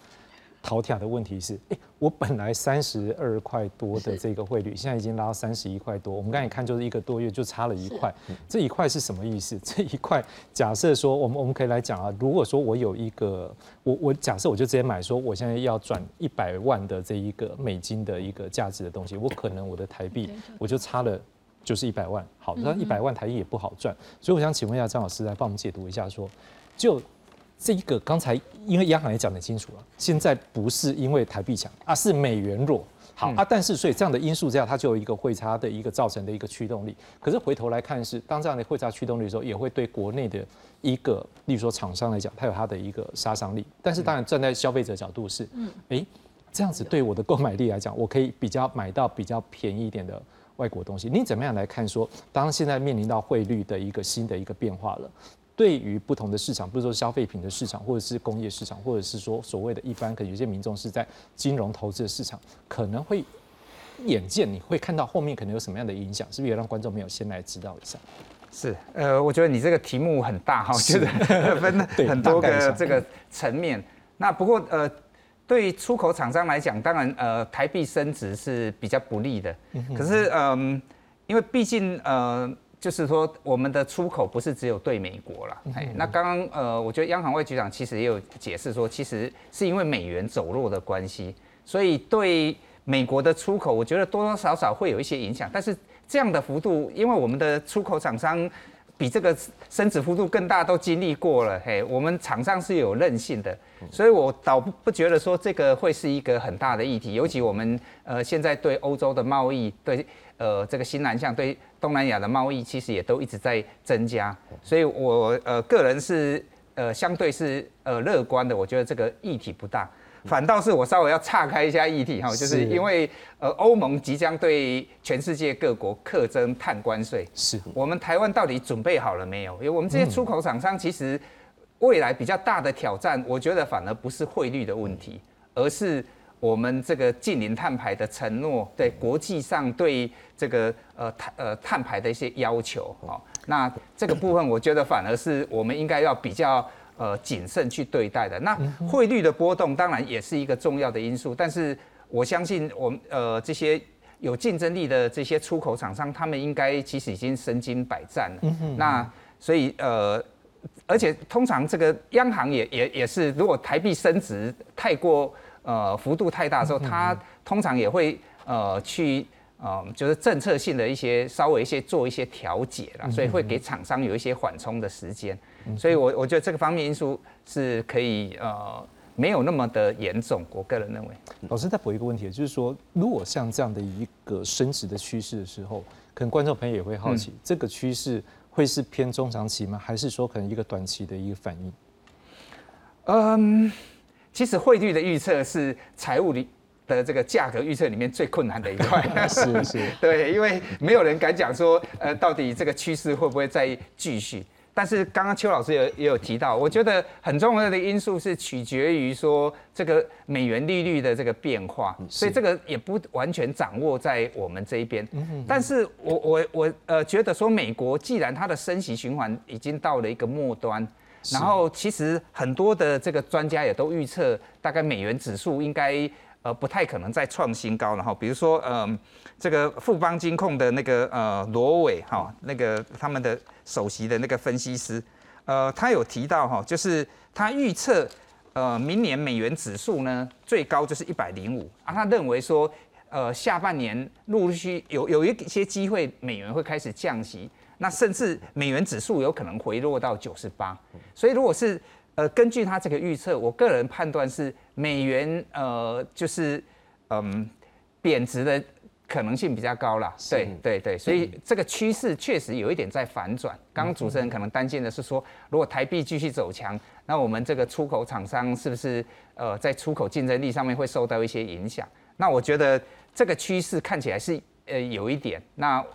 头条的问题是，哎，我本来三十二块多的这个汇率，现在已经拉到三十一块多。我们刚才看，就是一个多月就差了一块。这一块是什么意思？这一块，假设说，我们我们可以来讲啊，如果说我有一个，我我假设我就直接买，说我现在要转一百万的这一个美金的一个价值的东西，我可能我的台币我就差了就是一百万。好，那一百万台币也不好赚，所以我想请问一下张老师来帮我们解读一下，说就。这一个刚才因为央行也讲得清楚了，现在不是因为台币强，而是美元弱。好啊，但是所以这样的因素之下，它就有一个汇差的一个造成的一个驱动力。可是回头来看是，当这样的汇差驱动力的时候，也会对国内的一个，例如说厂商来讲，它有它的一个杀伤力。但是当然站在消费者角度是，嗯，哎，这样子对我的购买力来讲，我可以比较买到比较便宜一点的外国东西。你怎么样来看说，当现在面临到汇率的一个新的一个变化了？对于不同的市场，不是说消费品的市场，或者是工业市场，或者是说所谓的一般，可能有些民众是在金融投资的市场，可能会眼见你会看到后面可能有什么样的影响，是不是也让观众朋友先来知道一下？是，呃，我觉得你这个题目很大哈，觉得分 很多个这个层面。那不过呃，对于出口厂商来讲，当然呃，台币升值是比较不利的。可是嗯，因为毕竟呃。就是说，我们的出口不是只有对美国了。哎，那刚刚呃，我觉得央行外局长其实也有解释说，其实是因为美元走弱的关系，所以对美国的出口，我觉得多多少少会有一些影响。但是这样的幅度，因为我们的出口厂商比这个升值幅度更大，都经历过了。嘿，我们厂商是有韧性的，所以我倒不不觉得说这个会是一个很大的议题。尤其我们呃现在对欧洲的贸易对。呃，这个新南向对东南亚的贸易其实也都一直在增加，所以我呃个人是呃相对是呃乐观的，我觉得这个议题不大，反倒是我稍微要岔开一下议题哈，就是因为呃欧盟即将对全世界各国课征碳关税，是。我们台湾到底准备好了没有？因为我们这些出口厂商其实未来比较大的挑战，我觉得反而不是汇率的问题，而是。我们这个近零碳排的承诺，对国际上对这个呃碳呃碳排的一些要求，哦，那这个部分我觉得反而是我们应该要比较呃谨慎去对待的。那汇率的波动当然也是一个重要的因素，但是我相信我们呃这些有竞争力的这些出口厂商，他们应该其实已经身经百战了。那所以呃，而且通常这个央行也也也是，如果台币升值太过。呃，幅度太大的时候，它通常也会呃去呃，就是政策性的一些稍微一些做一些调节啦，所以会给厂商有一些缓冲的时间。所以，我我觉得这个方面因素是可以呃没有那么的严重。我个人认为，老师再补一个问题，就是说，如果像这样的一个升值的趋势的时候，可能观众朋友也会好奇，这个趋势会是偏中长期吗？还是说可能一个短期的一个反应？嗯。其实汇率的预测是财务里的这个价格预测里面最困难的一块。是 是，对，因为没有人敢讲说，呃，到底这个趋势会不会再继续？但是刚刚邱老师也也有提到，我觉得很重要的因素是取决于说这个美元利率的这个变化，所以这个也不完全掌握在我们这一边。但是我我我呃觉得说，美国既然它的升息循环已经到了一个末端。然后其实很多的这个专家也都预测，大概美元指数应该呃不太可能再创新高了哈。比如说嗯，这个富邦金控的那个呃罗伟哈，那个他们的首席的那个分析师，呃，他有提到哈，就是他预测呃明年美元指数呢最高就是一百零五啊，他认为说呃下半年陆续有有一些机会美元会开始降息。那甚至美元指数有可能回落到九十八，所以如果是呃，根据他这个预测，我个人判断是美元呃就是嗯贬值的可能性比较高啦。对对对，所以这个趋势确实有一点在反转。刚刚主持人可能担心的是说，如果台币继续走强，那我们这个出口厂商是不是呃在出口竞争力上面会受到一些影响？那我觉得这个趋势看起来是呃有一点。那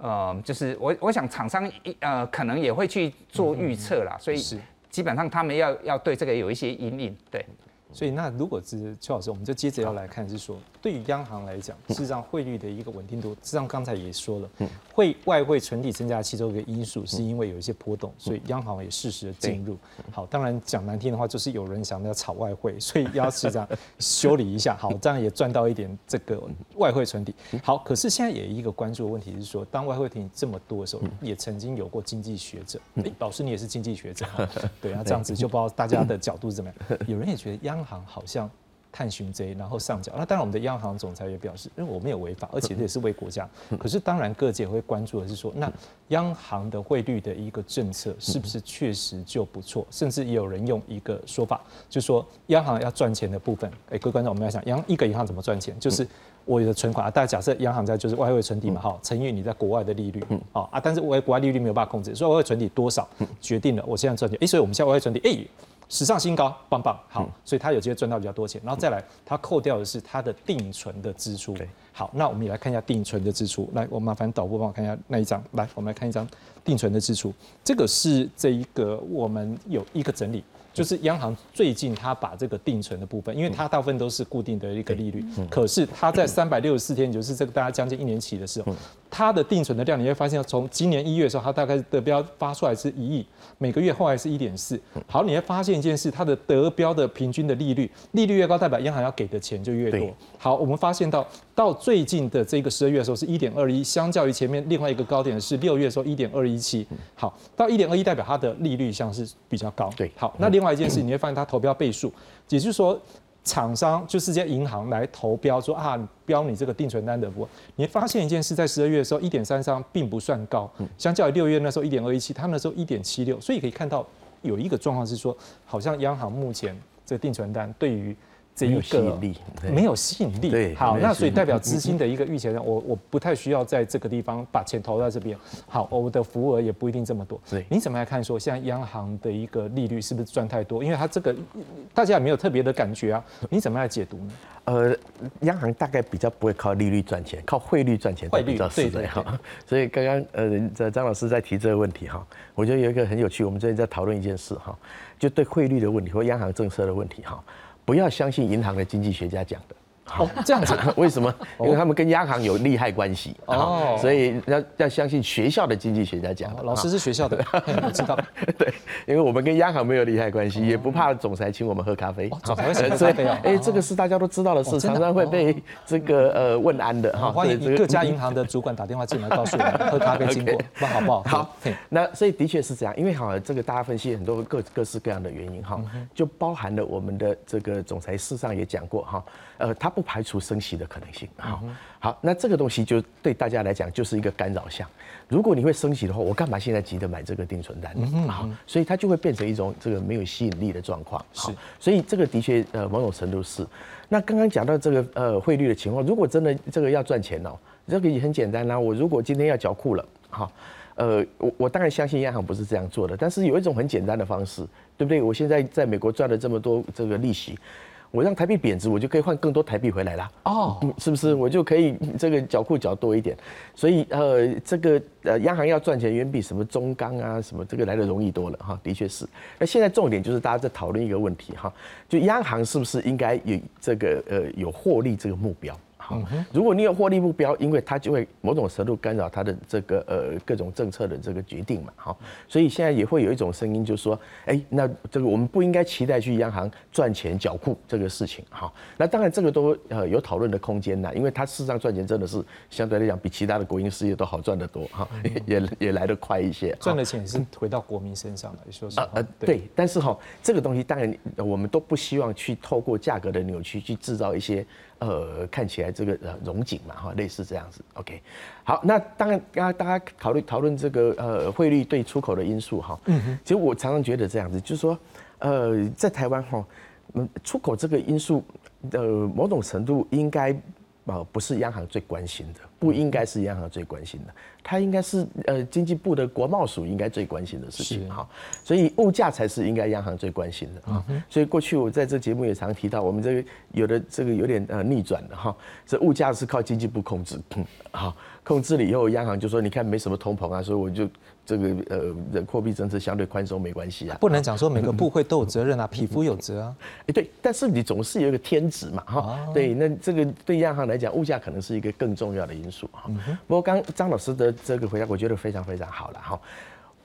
呃就是我我想厂商呃可能也会去做预测啦，所以基本上他们要要对这个有一些阴影，对。所以那如果是邱老师，我们就接着要来看，是说对于央行来讲，事实上汇率的一个稳定度，事实上刚才也说了，会外汇存底增加其中一个因素，是因为有一些波动，所以央行也适时的进入。好，当然讲难听的话，就是有人想要炒外汇，所以要是这样修理一下，好，这样也赚到一点这个外汇存底。好，可是现在也一个关注的问题是说，当外汇存底这么多的时候，也曾经有过经济学者，哎，老师你也是经济学者，对啊，这样子就不知道大家的 角度是怎么样。有人也觉得央央行好像探寻贼，然后上缴。那当然，我们的央行总裁也表示，因为我没有违法，而且这也是为国家。可是，当然各界会关注的是说，那央行的汇率的一个政策是不是确实就不错？甚至也有人用一个说法，就说央行要赚钱的部分。哎，各位观众，我们要想，央一个银行怎么赚钱？就是我的存款啊，大家假设央行在就是外汇存底嘛，哈，乘以你在国外的利率，啊啊，但是我国外利率没有办法控制，所以外汇存底多少决定了我现在赚钱。哎，所以我们现在外汇存底，哎。史上新高，棒棒好，所以他有机会赚到比较多钱，然后再来，他扣掉的是他的定存的支出。好，那我们也来看一下定存的支出。来，我麻烦导播帮我看一下那一张。来，我们来看一张定存的支出。这个是这一个我们有一个整理，就是央行最近他把这个定存的部分，因为它大部分都是固定的一个利率，可是它在三百六十四天，就是这个大家将近一年期的时候，它的定存的量，你会发现从今年一月的时候，它大概得标发出来是一亿。每个月后来是一点四，好，你会发现一件事，它的得标的平均的利率，利率越高，代表央行要给的钱就越多。好，我们发现到到最近的这个十二月的时候是一点二一，相较于前面另外一个高点是六月的时候一点二一七。好，到一点二一代表它的利率像是比较高。对，好，那另外一件事，你会发现它投标倍数，也就是说。厂商就是这些银行来投标，说啊标你这个定存单的不？你会发现一件事，在十二月的时候，一点三三并不算高，相较于六月那时候一点二一七，他们那时候一点七六，所以可以看到有一个状况是说，好像央行目前这个定存单对于。没有吸引力，没有吸引力。对，好，那所以代表资金的一个预期，我我不太需要在这个地方把钱投在这边。好，我的服务额也不一定这么多。对，你怎么来看说现在央行的一个利率是不是赚太多？因为它这个大家也没有特别的感觉啊。你怎么来解读呢？呃，央行大概比较不会靠利率赚钱，靠汇率赚钱比较实在哈。所以刚刚呃，这张老师在提这个问题哈，我觉得有一个很有趣，我们最近在讨论一件事哈，就对汇率的问题或央行政策的问题哈。不要相信银行的经济学家讲的。哦，这样子，为什么？因为他们跟央行有利害关系哦，所以要要相信学校的经济学家讲。老师是学校的，我知道。对，因为我们跟央行没有利害关系，也不怕总裁请我们喝咖啡。总裁请喝咖啡啊？哎，这个是大家都知道的事，常常会被这个呃问安的哈。欢迎各家银行的主管打电话进来告诉我们喝咖啡经过，那好不好？好。那所以的确是这样，因为好这个大家分析很多各各式各样的原因哈，就包含了我们的这个总裁事上也讲过哈，呃，它不排除升息。的可能性，好，好，那这个东西就对大家来讲就是一个干扰项。如果你会升息的话，我干嘛现在急着买这个定存单？好，所以它就会变成一种这个没有吸引力的状况。是，所以这个的确呃某种程度是。那刚刚讲到这个呃汇率的情况，如果真的这个要赚钱哦，这个也很简单啦。我如果今天要缴库了，好，呃，我我当然相信央行不是这样做的，但是有一种很简单的方式，对不对？我现在在美国赚了这么多这个利息。我让台币贬值，我就可以换更多台币回来啦。哦，是不是？我就可以这个缴库缴多一点。所以呃，这个呃，央行要赚钱远比什么中钢啊什么这个来的容易多了哈。的确是。那现在重点就是大家在讨论一个问题哈，就央行是不是应该有这个呃有获利这个目标？如果你有获利目标，因为它就会某种程度干扰它的这个呃各种政策的这个决定嘛，哈，所以现在也会有一种声音，就是说，哎，那这个我们不应该期待去央行赚钱缴库这个事情，哈，那当然这个都呃有讨论的空间呐，因为它事实上赚钱真的是相对来讲比其他的国营事业都好赚得多哈，也也来得快一些，赚的钱是回到国民身上来说是啊呃对，但是哈这个东西当然我们都不希望去透过价格的扭曲去制造一些。呃，看起来这个呃融景嘛哈，类似这样子。OK，好，那当然刚刚大家考虑讨论这个呃汇率对出口的因素哈。嗯哼。其实我常常觉得这样子，就是说，呃，在台湾哈，嗯，出口这个因素，呃，某种程度应该。啊，不是央行最关心的，不应该是央行最关心的，它应该是呃经济部的国贸署应该最关心的事情哈，所以物价才是应该央行最关心的啊。所以过去我在这节目也常提到，我们这个有的这个有点呃逆转的哈，这物价是靠经济部控制，好控制了以后，央行就说你看没什么通膨啊，所以我就。这个呃，货币政策相对宽松没关系啊，不能讲说每个部会都有责任啊，匹夫有责啊。哎，对，但是你总是有一个天职嘛，哈。对，那这个对央行来讲，物价可能是一个更重要的因素哈。不过刚张老师的这个回答，我觉得非常非常好了哈。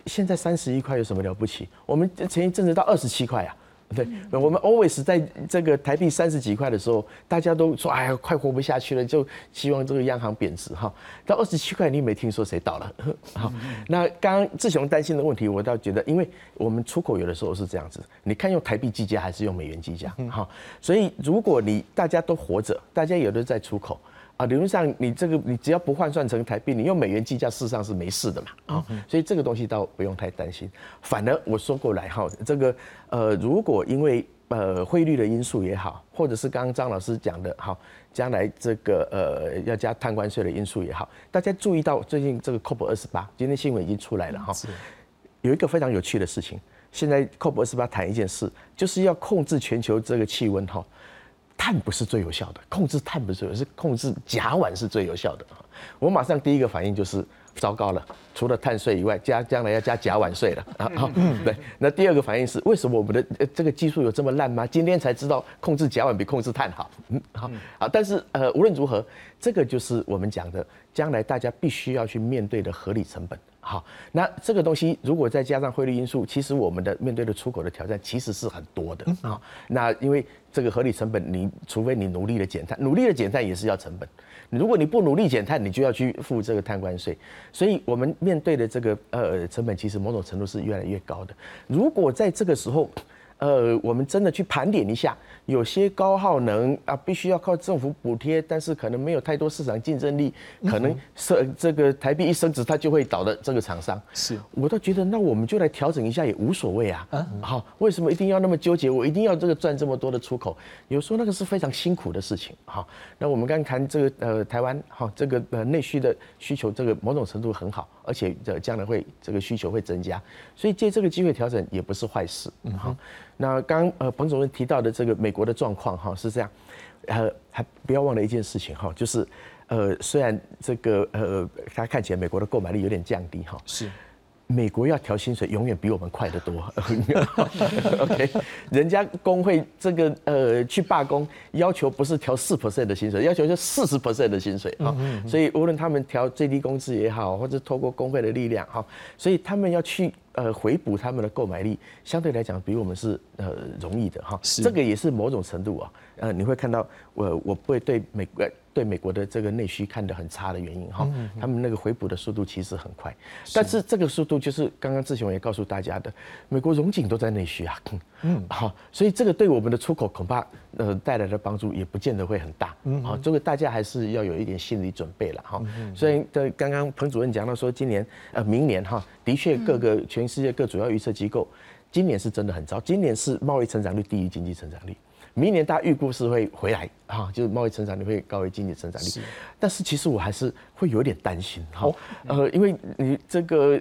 现在三十一块有什么了不起？我们前一阵子到二十七块啊。对，我们 always 在这个台币三十几块的时候，大家都说哎呀，快活不下去了，就希望这个央行贬值哈。到二十七块，你没听说谁倒了？好，那刚刚志雄担心的问题，我倒觉得，因为我们出口有的时候是这样子，你看用台币计价还是用美元计价？哈，所以如果你大家都活着，大家有的在出口。啊，理论上你这个你只要不换算成台币，你用美元计价，事实上是没事的嘛。啊，所以这个东西倒不用太担心。反而我说过来哈，这个呃，如果因为呃汇率的因素也好，或者是刚刚张老师讲的哈，将来这个呃要加碳关税的因素也好，大家注意到最近这个 COP 二十八，今天新闻已经出来了哈，有一个非常有趣的事情，现在 COP 二十八谈一件事，就是要控制全球这个气温哈。碳不是最有效的，控制碳不是，是控制甲烷是最有效的。我马上第一个反应就是糟糕了，除了碳税以外，加将来要加甲烷税了啊！对，那第二个反应是为什么我们的这个技术有这么烂吗？今天才知道控制甲烷比控制碳好。嗯，好，好，但是呃，无论如何，这个就是我们讲的将来大家必须要去面对的合理成本。好，那这个东西如果再加上汇率因素，其实我们的面对的出口的挑战其实是很多的啊。那因为这个合理成本，你除非你努力的减碳，努力的减碳也是要成本。如果你不努力减碳，你就要去付这个碳关税。所以我们面对的这个呃成本，其实某种程度是越来越高的。如果在这个时候，呃，我们真的去盘点一下，有些高耗能啊，必须要靠政府补贴，但是可能没有太多市场竞争力，可能是这个台币一升值，它就会倒的这个厂商。是我倒觉得，那我们就来调整一下也无所谓啊。好，为什么一定要那么纠结？我一定要这个赚这么多的出口？有时候那个是非常辛苦的事情。好，那我们刚谈这个呃台湾，好这个呃内需的需求，这个某种程度很好，而且这将来会这个需求会增加，所以借这个机会调整也不是坏事。嗯好。那刚呃彭主任提到的这个美国的状况哈是这样，呃还不要忘了一件事情哈，就是呃虽然这个呃他看起来美国的购买力有点降低哈，是。美国要调薪水，永远比我们快得多。OK，人家工会这个呃去罢工，要求不是调四 percent 的薪水，要求是四十 percent 的薪水啊。所以无论他们调最低工资也好，或者透过工会的力量哈，所以他们要去呃回补他们的购买力，相对来讲比我们是呃容易的哈。这个也是某种程度啊，呃你会看到我我不会对美国。对美国的这个内需看得很差的原因哈，他们那个回补的速度其实很快，但是这个速度就是刚刚志雄也告诉大家的，美国融景都在内需啊，嗯，好，所以这个对我们的出口恐怕呃带来的帮助也不见得会很大，嗯，好，这个大家还是要有一点心理准备了哈。所以的刚刚彭主任讲到说，今年呃明年哈，的确各个全世界各主要预测机构，今年是真的很糟，今年是贸易成长率低于经济成长率。明年大家预估是会回来啊，就是贸易成长率会高于经济成长率。但是其实我还是会有点担心哈，呃，因为你这个，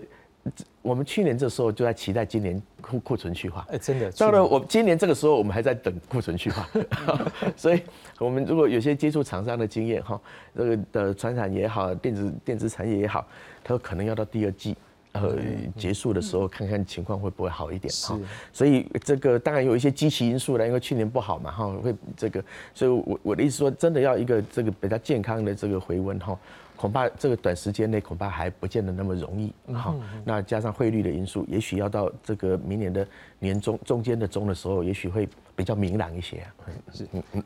我们去年这时候就在期待今年库库存去化，哎，真的。到了我今年这个时候，我们还在等库存去化，所以我们如果有些接触厂商的经验哈，这个的船产也好，电子电子产业也好，它说可能要到第二季。呃，结束的时候看看情况会不会好一点哈，所以这个当然有一些积极因素了，因为去年不好嘛哈，会这个，所以我我的意思说，真的要一个这个比较健康的这个回温哈，恐怕这个短时间内恐怕还不见得那么容易哈。那加上汇率的因素，也许要到这个明年的年中中间的中的时候，也许会比较明朗一些啊。是嗯嗯。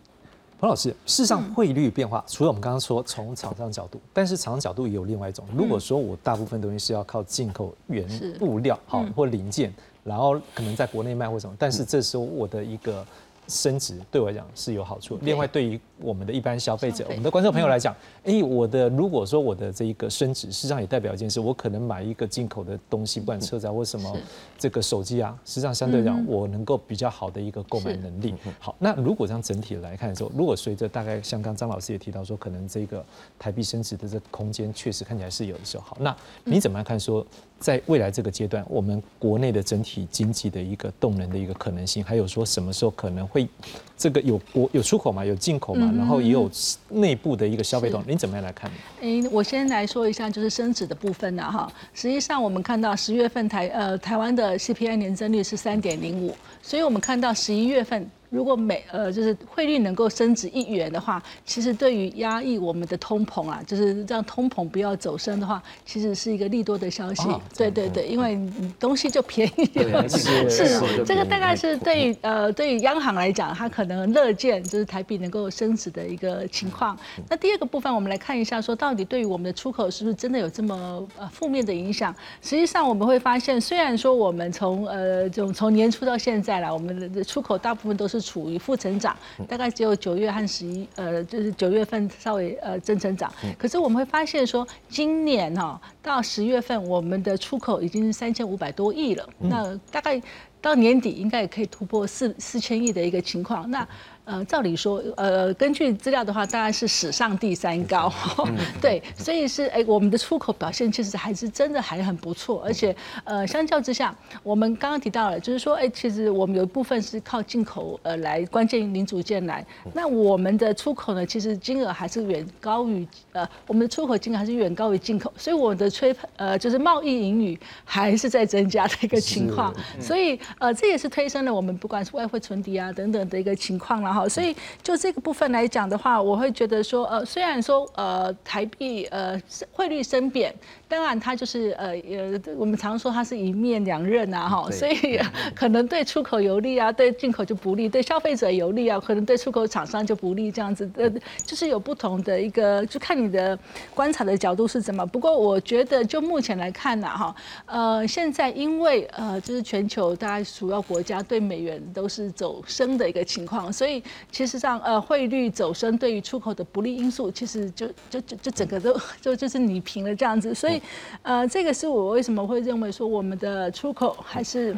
彭老师，事实上汇率变化，除了我们刚刚说从厂商角度，但是厂商角度也有另外一种。如果说我大部分东西是要靠进口原物料好或零件，然后可能在国内卖或什么，但是这时候我的一个升值对我来讲是有好处。另外，对于我们的一般消费者、我们的观众朋友来讲，哎，我的如果说我的这一个升值，实际上也代表一件事，我可能买一个进口的东西，不管车子啊或什么这个手机啊，实际上相对讲，我能够比较好的一个购买能力。好，那如果这样整体来看的时候，如果随着大概像刚张老师也提到说，可能这个台币升值的这个空间确实看起来是有的时候，好，那你怎么样看说？在未来这个阶段，我们国内的整体经济的一个动能的一个可能性，还有说什么时候可能会这个有国有出口嘛，有进口嘛，然后也有内部的一个消费动，您怎么样来看？诶，我先来说一下就是升值的部分呢，哈，实际上我们看到十月份台呃台湾的 CPI 年增率是三点零五，所以我们看到十一月份。如果美呃就是汇率能够升值一元的话，其实对于压抑我们的通膨啊，就是让通膨不要走升的话，其实是一个利多的消息。对对对，因为东西就便宜了。是是，这个大概是对于呃对于央行来讲，它可能乐见就是台币能够升值的一个情况。那第二个部分，我们来看一下，说到底对于我们的出口是不是真的有这么呃负面的影响？实际上我们会发现，虽然说我们从呃从从年初到现在了，我们的出口大部分都是。处于负成长，大概只有九月和十一，呃，就是九月份稍微呃正成长。可是我们会发现说，今年哈到十月份，我们的出口已经是三千五百多亿了。那大概到年底应该也可以突破四四千亿的一个情况。那呃，照理说，呃，根据资料的话，当然是史上第三高，对，所以是哎，我们的出口表现其实还是真的还很不错，而且呃，相较之下，我们刚刚提到了，就是说，哎，其实我们有一部分是靠进口呃来关键零组件来，那我们的出口呢，其实金额还是远高于呃，我们的出口金额还是远高于进口，所以我的催呃就是贸易盈余还是在增加的一个情况，所以呃，这也是推升了我们不管是外汇存底啊等等的一个情况了。好，所以就这个部分来讲的话，我会觉得说，呃，虽然说呃台币呃汇率升贬，当然它就是呃呃我们常说它是一面两刃啊，哈，所以 可能对出口有利啊，对进口就不利，对消费者有利啊，可能对出口厂商就不利，这样子的，就是有不同的一个，就看你的观察的角度是怎么。不过我觉得就目前来看呢，哈，呃，现在因为呃就是全球大概主要国家对美元都是走升的一个情况，所以。其实上，呃，汇率走升对于出口的不利因素，其实就就就就整个都就就是你平了这样子，所以，呃，这个是我为什么会认为说我们的出口还是。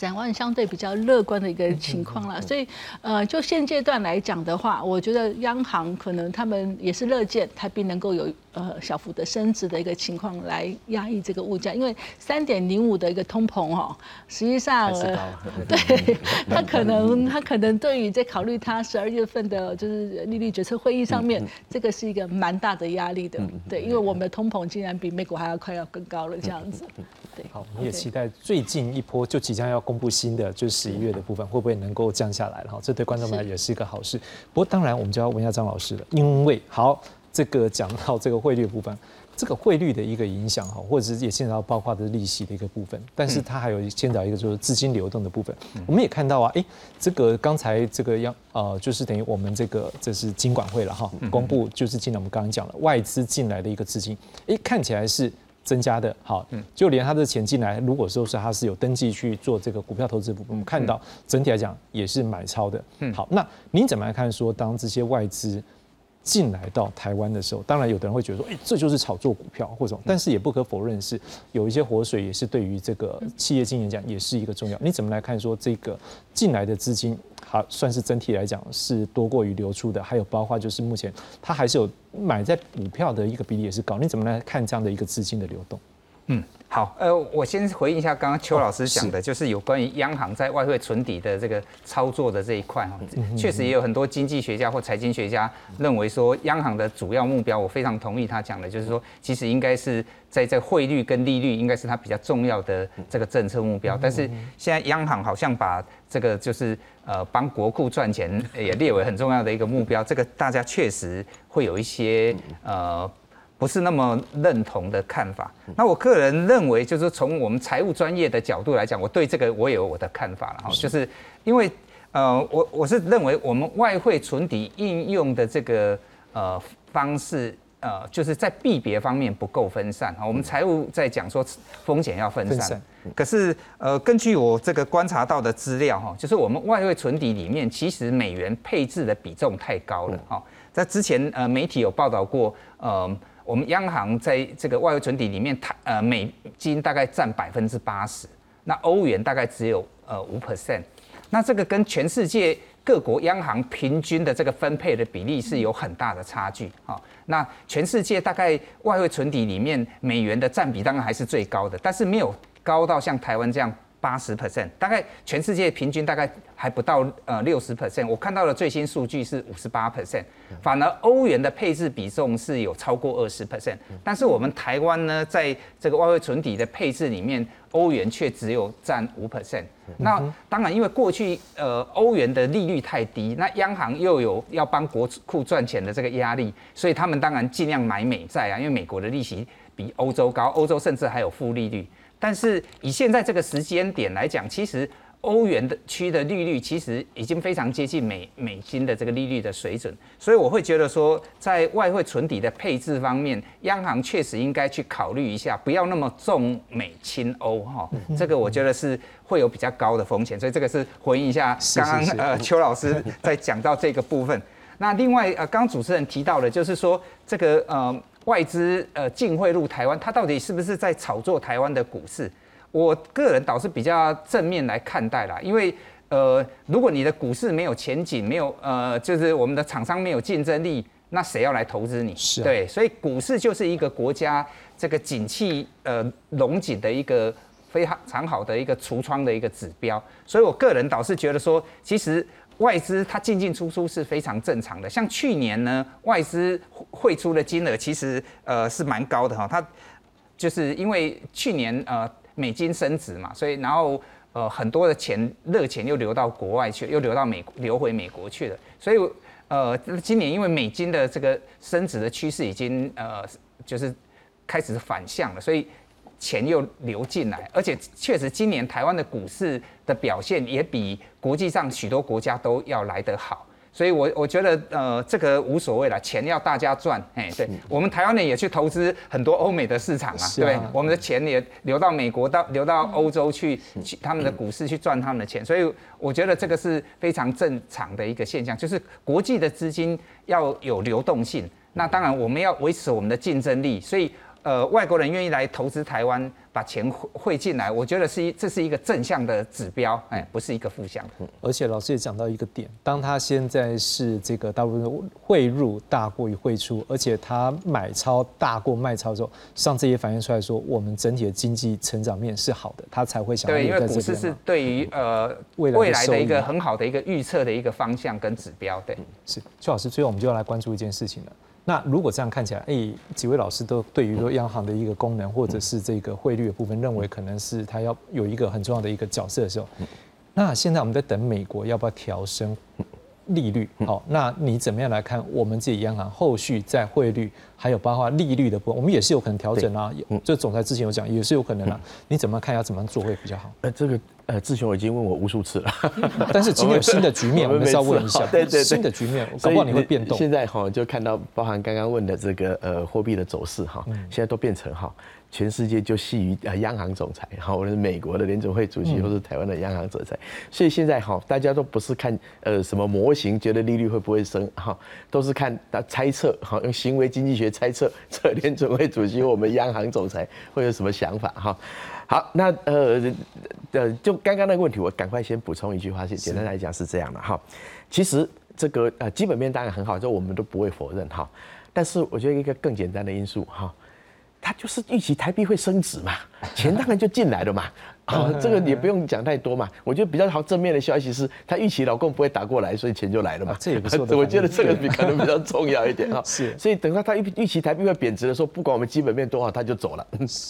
展望相对比较乐观的一个情况了，所以呃，就现阶段来讲的话，我觉得央行可能他们也是乐见台币能够有呃小幅的升值的一个情况来压抑这个物价，因为三点零五的一个通膨哦，实际上 对他可能他可能对于在考虑他十二月份的就是利率决策会议上面，这个是一个蛮大的压力的，对，因为我们的通膨竟然比美国还要快要更高了这样子。对。好，我们也期待最近一波就即将要公布新的，就是十一月的部分，会不会能够降下来？哈，这对观众们也是一个好事。不过当然，我们就要问一下张老师了，因为好，这个讲到这个汇率部分，这个汇率的一个影响哈，或者是也牵扯到包括的利息的一个部分，但是它还有牵扯一个就是资金流动的部分。我们也看到啊，哎，这个刚才这个要呃，就是等于我们这个这是金管会了哈，公布就是进来我们刚刚讲了外资进来的一个资金，哎，看起来是。增加的好，就连他的钱进来，如果说是他是有登记去做这个股票投资部，我们看到整体来讲也是买超的。好，那您怎么来看说，当这些外资？进来到台湾的时候，当然有的人会觉得说，哎，这就是炒作股票或者，但是也不可否认是有一些活水，也是对于这个企业经营讲也是一个重要。你怎么来看说这个进来的资金，好算是整体来讲是多过于流出的，还有包括就是目前它还是有买在股票的一个比例也是高。你怎么来看这样的一个资金的流动？嗯。好，呃，我先回应一下刚刚邱老师讲的，就是有关于央行在外汇存底的这个操作的这一块哈，确实也有很多经济学家或财经学家认为说，央行的主要目标，我非常同意他讲的，就是说，其实应该是在这汇率跟利率应该是它比较重要的这个政策目标，但是现在央行好像把这个就是呃帮国库赚钱也列为很重要的一个目标，这个大家确实会有一些呃。不是那么认同的看法。那我个人认为，就是从我们财务专业的角度来讲，我对这个我有我的看法了哈。就是因为呃，我我是认为我们外汇存底应用的这个呃方式，呃，就是在币别方面不够分散啊。我们财务在讲说风险要分散，可是呃，根据我这个观察到的资料哈，就是我们外汇存底里面，其实美元配置的比重太高了哈。在之前呃，媒体有报道过，呃，我们央行在这个外汇存底里面，它呃美金大概占百分之八十，那欧元大概只有呃五 percent，那这个跟全世界。各国央行平均的这个分配的比例是有很大的差距啊。那全世界大概外汇存底里面美元的占比当然还是最高的，但是没有高到像台湾这样八十 percent，大概全世界平均大概还不到呃六十 percent。我看到的最新数据是五十八 percent，反而欧元的配置比重是有超过二十 percent。但是我们台湾呢，在这个外汇存底的配置里面。欧元却只有占五 percent，那当然，因为过去呃欧元的利率太低，那央行又有要帮国库赚钱的这个压力，所以他们当然尽量买美债啊，因为美国的利息比欧洲高，欧洲甚至还有负利率。但是以现在这个时间点来讲，其实。欧元的区的利率其实已经非常接近美美金的这个利率的水准，所以我会觉得说，在外汇存底的配置方面，央行确实应该去考虑一下，不要那么重美轻欧哈，这个我觉得是会有比较高的风险，所以这个是回应一下刚刚呃邱老师在讲到这个部分。那另外呃，刚主持人提到的，就是说这个呃外资呃净汇入台湾，它到底是不是在炒作台湾的股市？我个人倒是比较正面来看待啦，因为呃，如果你的股市没有前景，没有呃，就是我们的厂商没有竞争力，那谁要来投资你？是对，所以股市就是一个国家这个景气呃龙井的一个非常好的一个橱窗的一个指标。所以我个人倒是觉得说，其实外资它进进出出是非常正常的。像去年呢，外资汇出的金额其实呃是蛮高的哈，它就是因为去年呃。美金升值嘛，所以然后呃很多的钱热钱又流到国外去，又流到美流回美国去了。所以呃今年因为美金的这个升值的趋势已经呃就是开始反向了，所以钱又流进来，而且确实今年台湾的股市的表现也比国际上许多国家都要来得好。所以，我我觉得，呃，这个无所谓了，钱要大家赚，哎，对我们台湾人也去投资很多欧美的市场啊，对，我们的钱也流到美国，到流到欧洲去，去他们的股市去赚他们的钱，所以我觉得这个是非常正常的一个现象，就是国际的资金要有流动性，那当然我们要维持我们的竞争力，所以。呃，外国人愿意来投资台湾，把钱汇汇进来，我觉得是一这是一个正向的指标，哎，不是一个负向的。而且老师也讲到一个点，当他现在是这个大部分汇入大过于汇出，而且他买超大过卖超之后，上次也反映出来说，我们整体的经济成长面是好的，他才会想。对，因为股市是对于呃未来的一个很好的一个预测的一个方向跟指标。对，是邱老师，最后我们就要来关注一件事情了。那如果这样看起来，哎，几位老师都对于说央行的一个功能，或者是这个汇率的部分，认为可能是它要有一个很重要的一个角色的时候，那现在我们在等美国要不要调升利率？好，那你怎么样来看我们自己央行后续在汇率还有包括利率的部分，我们也是有可能调整啊。这总裁之前有讲，也是有可能啊。你怎么看要怎么做会比较好？呃，这个。呃，志雄已经问我无数次了，但是今天有新的局面，我们是要问一下。对对对，新的局面，搞不好你会变动。现在哈，就看到包含刚刚问的这个呃货币的走势哈，现在都变成哈，全世界就系于呃央行总裁，哈，无论是美国的联总会主席，或是台湾的央行总裁，所以现在哈，大家都不是看呃什么模型，觉得利率会不会升哈，都是看他猜测哈，用行为经济学猜测，这联总会主席我们央行总裁会有什么想法哈。好，那呃呃，就刚刚那个问题，我赶快先补充一句话，是简单来讲是这样的哈。其实这个呃基本面当然很好，这我们都不会否认哈。但是我觉得一个更简单的因素哈，他就是预期台币会升值嘛，钱当然就进来了嘛。啊，这个也不用讲太多嘛。我觉得比较好正面的消息是，他预期老公不会打过来，所以钱就来了嘛。这也不错。我觉得这个比可能比较重要一点哈。是。所以等到他预预期台币会贬值的时候，不管我们基本面多好，他就走了。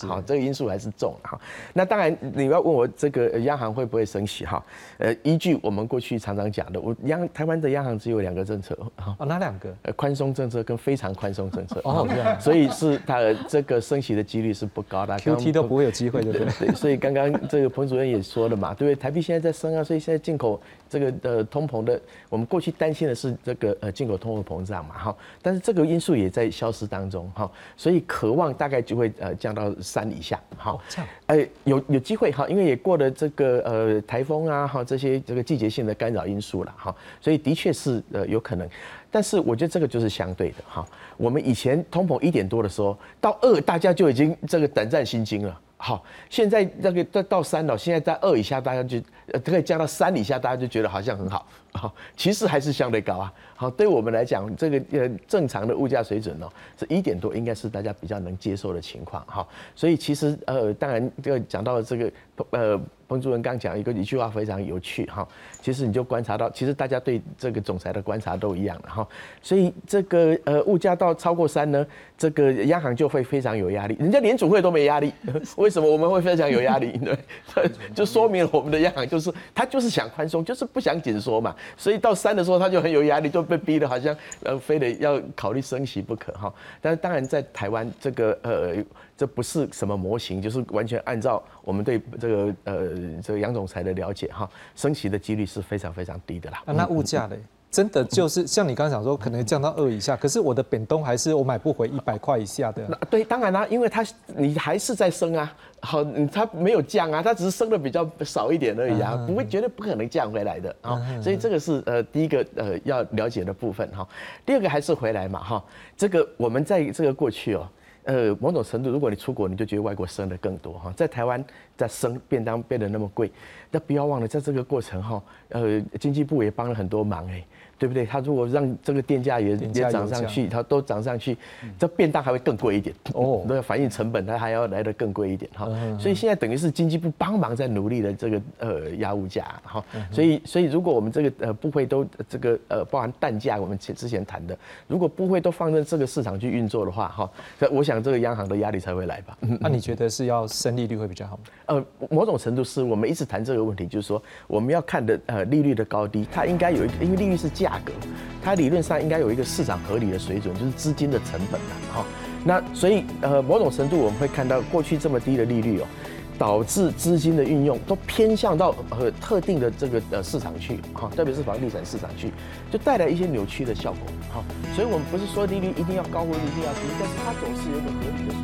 好，这个因素还是重哈。那当然你要问我这个央行会不会升息哈？呃，依据我们过去常常讲的，我央台湾的央行只有两个政策哈。哦，哪两个？呃，宽松政策跟非常宽松政策。哦，这样。所以是它这个升息的几率是不高的。Q T 都不会有机会，对不对？对。所以刚刚这个彭主任也说了嘛，对不对？台币现在在升啊，所以现在进口这个的通膨的，我们过去担心的是这个呃进口通货膨胀嘛，哈，但是这个因素也在消失当中，哈，所以渴望大概就会呃降到三以下，哈，呃有有机会哈，因为也过了这个呃台风啊哈这些这个季节性的干扰因素了哈，所以的确是呃有可能，但是我觉得这个就是相对的哈，我们以前通膨一点多的时候，到二大家就已经这个胆战心惊了。好，现在那个到到三了，现在在二以下，大家就呃可以降到三以下，大家就觉得好像很好。好，其实还是相对高啊。好，对我们来讲，这个呃正常的物价水准呢，是一点多，应该是大家比较能接受的情况。哈，所以其实呃，当然这个讲到这个呃，彭主任刚讲一个一句话非常有趣哈。其实你就观察到，其实大家对这个总裁的观察都一样的哈。所以这个呃物价到超过三呢，这个央行就会非常有压力。人家联储会都没压力，为什么我们会非常有压力？对，就说明我们的央行就是他就是想宽松，就是不想紧缩嘛。所以到三的时候，他就很有压力，就被逼得好像呃，非得要考虑升息不可哈。但是当然在台湾这个呃，这不是什么模型，就是完全按照我们对这个呃这个杨总裁的了解哈，升息的几率是非常非常低的啦。那物价呢？真的就是像你刚刚讲说，可能降到二以下，可是我的扁东还是我买不回一百块以下的。对，当然啦，因为它你还是在升啊，好，它没有降啊，它只是升的比较少一点而已啊，不会绝对不可能降回来的啊。所以这个是呃第一个呃要了解的部分哈。第二个还是回来嘛哈，这个我们在这个过去哦，呃某种程度，如果你出国，你就觉得外国生的更多哈，在台湾在生便当变得那么贵，那不要忘了在这个过程哈，呃经济部也帮了很多忙哎。对不对？他如果让这个电价也也涨上去，它都涨上去，这便当还会更贵一点哦。那反映成本，它还要来的更贵一点哈。所以现在等于是经济部帮忙在努力的这个呃压物价哈。所以所以如果我们这个呃部会都这个呃包含蛋价，我们前之前谈的，如果部会都放任这个市场去运作的话哈，我想这个央行的压力才会来吧。那你觉得是要升利率会比较好吗？呃，某种程度是我们一直谈这个问题，就是说我们要看的呃利率的高低，它应该有一个，因为利率是价。价格，它理论上应该有一个市场合理的水准，就是资金的成本嘛，哈。那所以呃，某种程度我们会看到过去这么低的利率哦，导致资金的运用都偏向到呃特定的这个呃市场去，哈，特别是房地产市场去，就带来一些扭曲的效果，哈。所以我们不是说利率一定要高或一定要低，但是它总是有个合理的。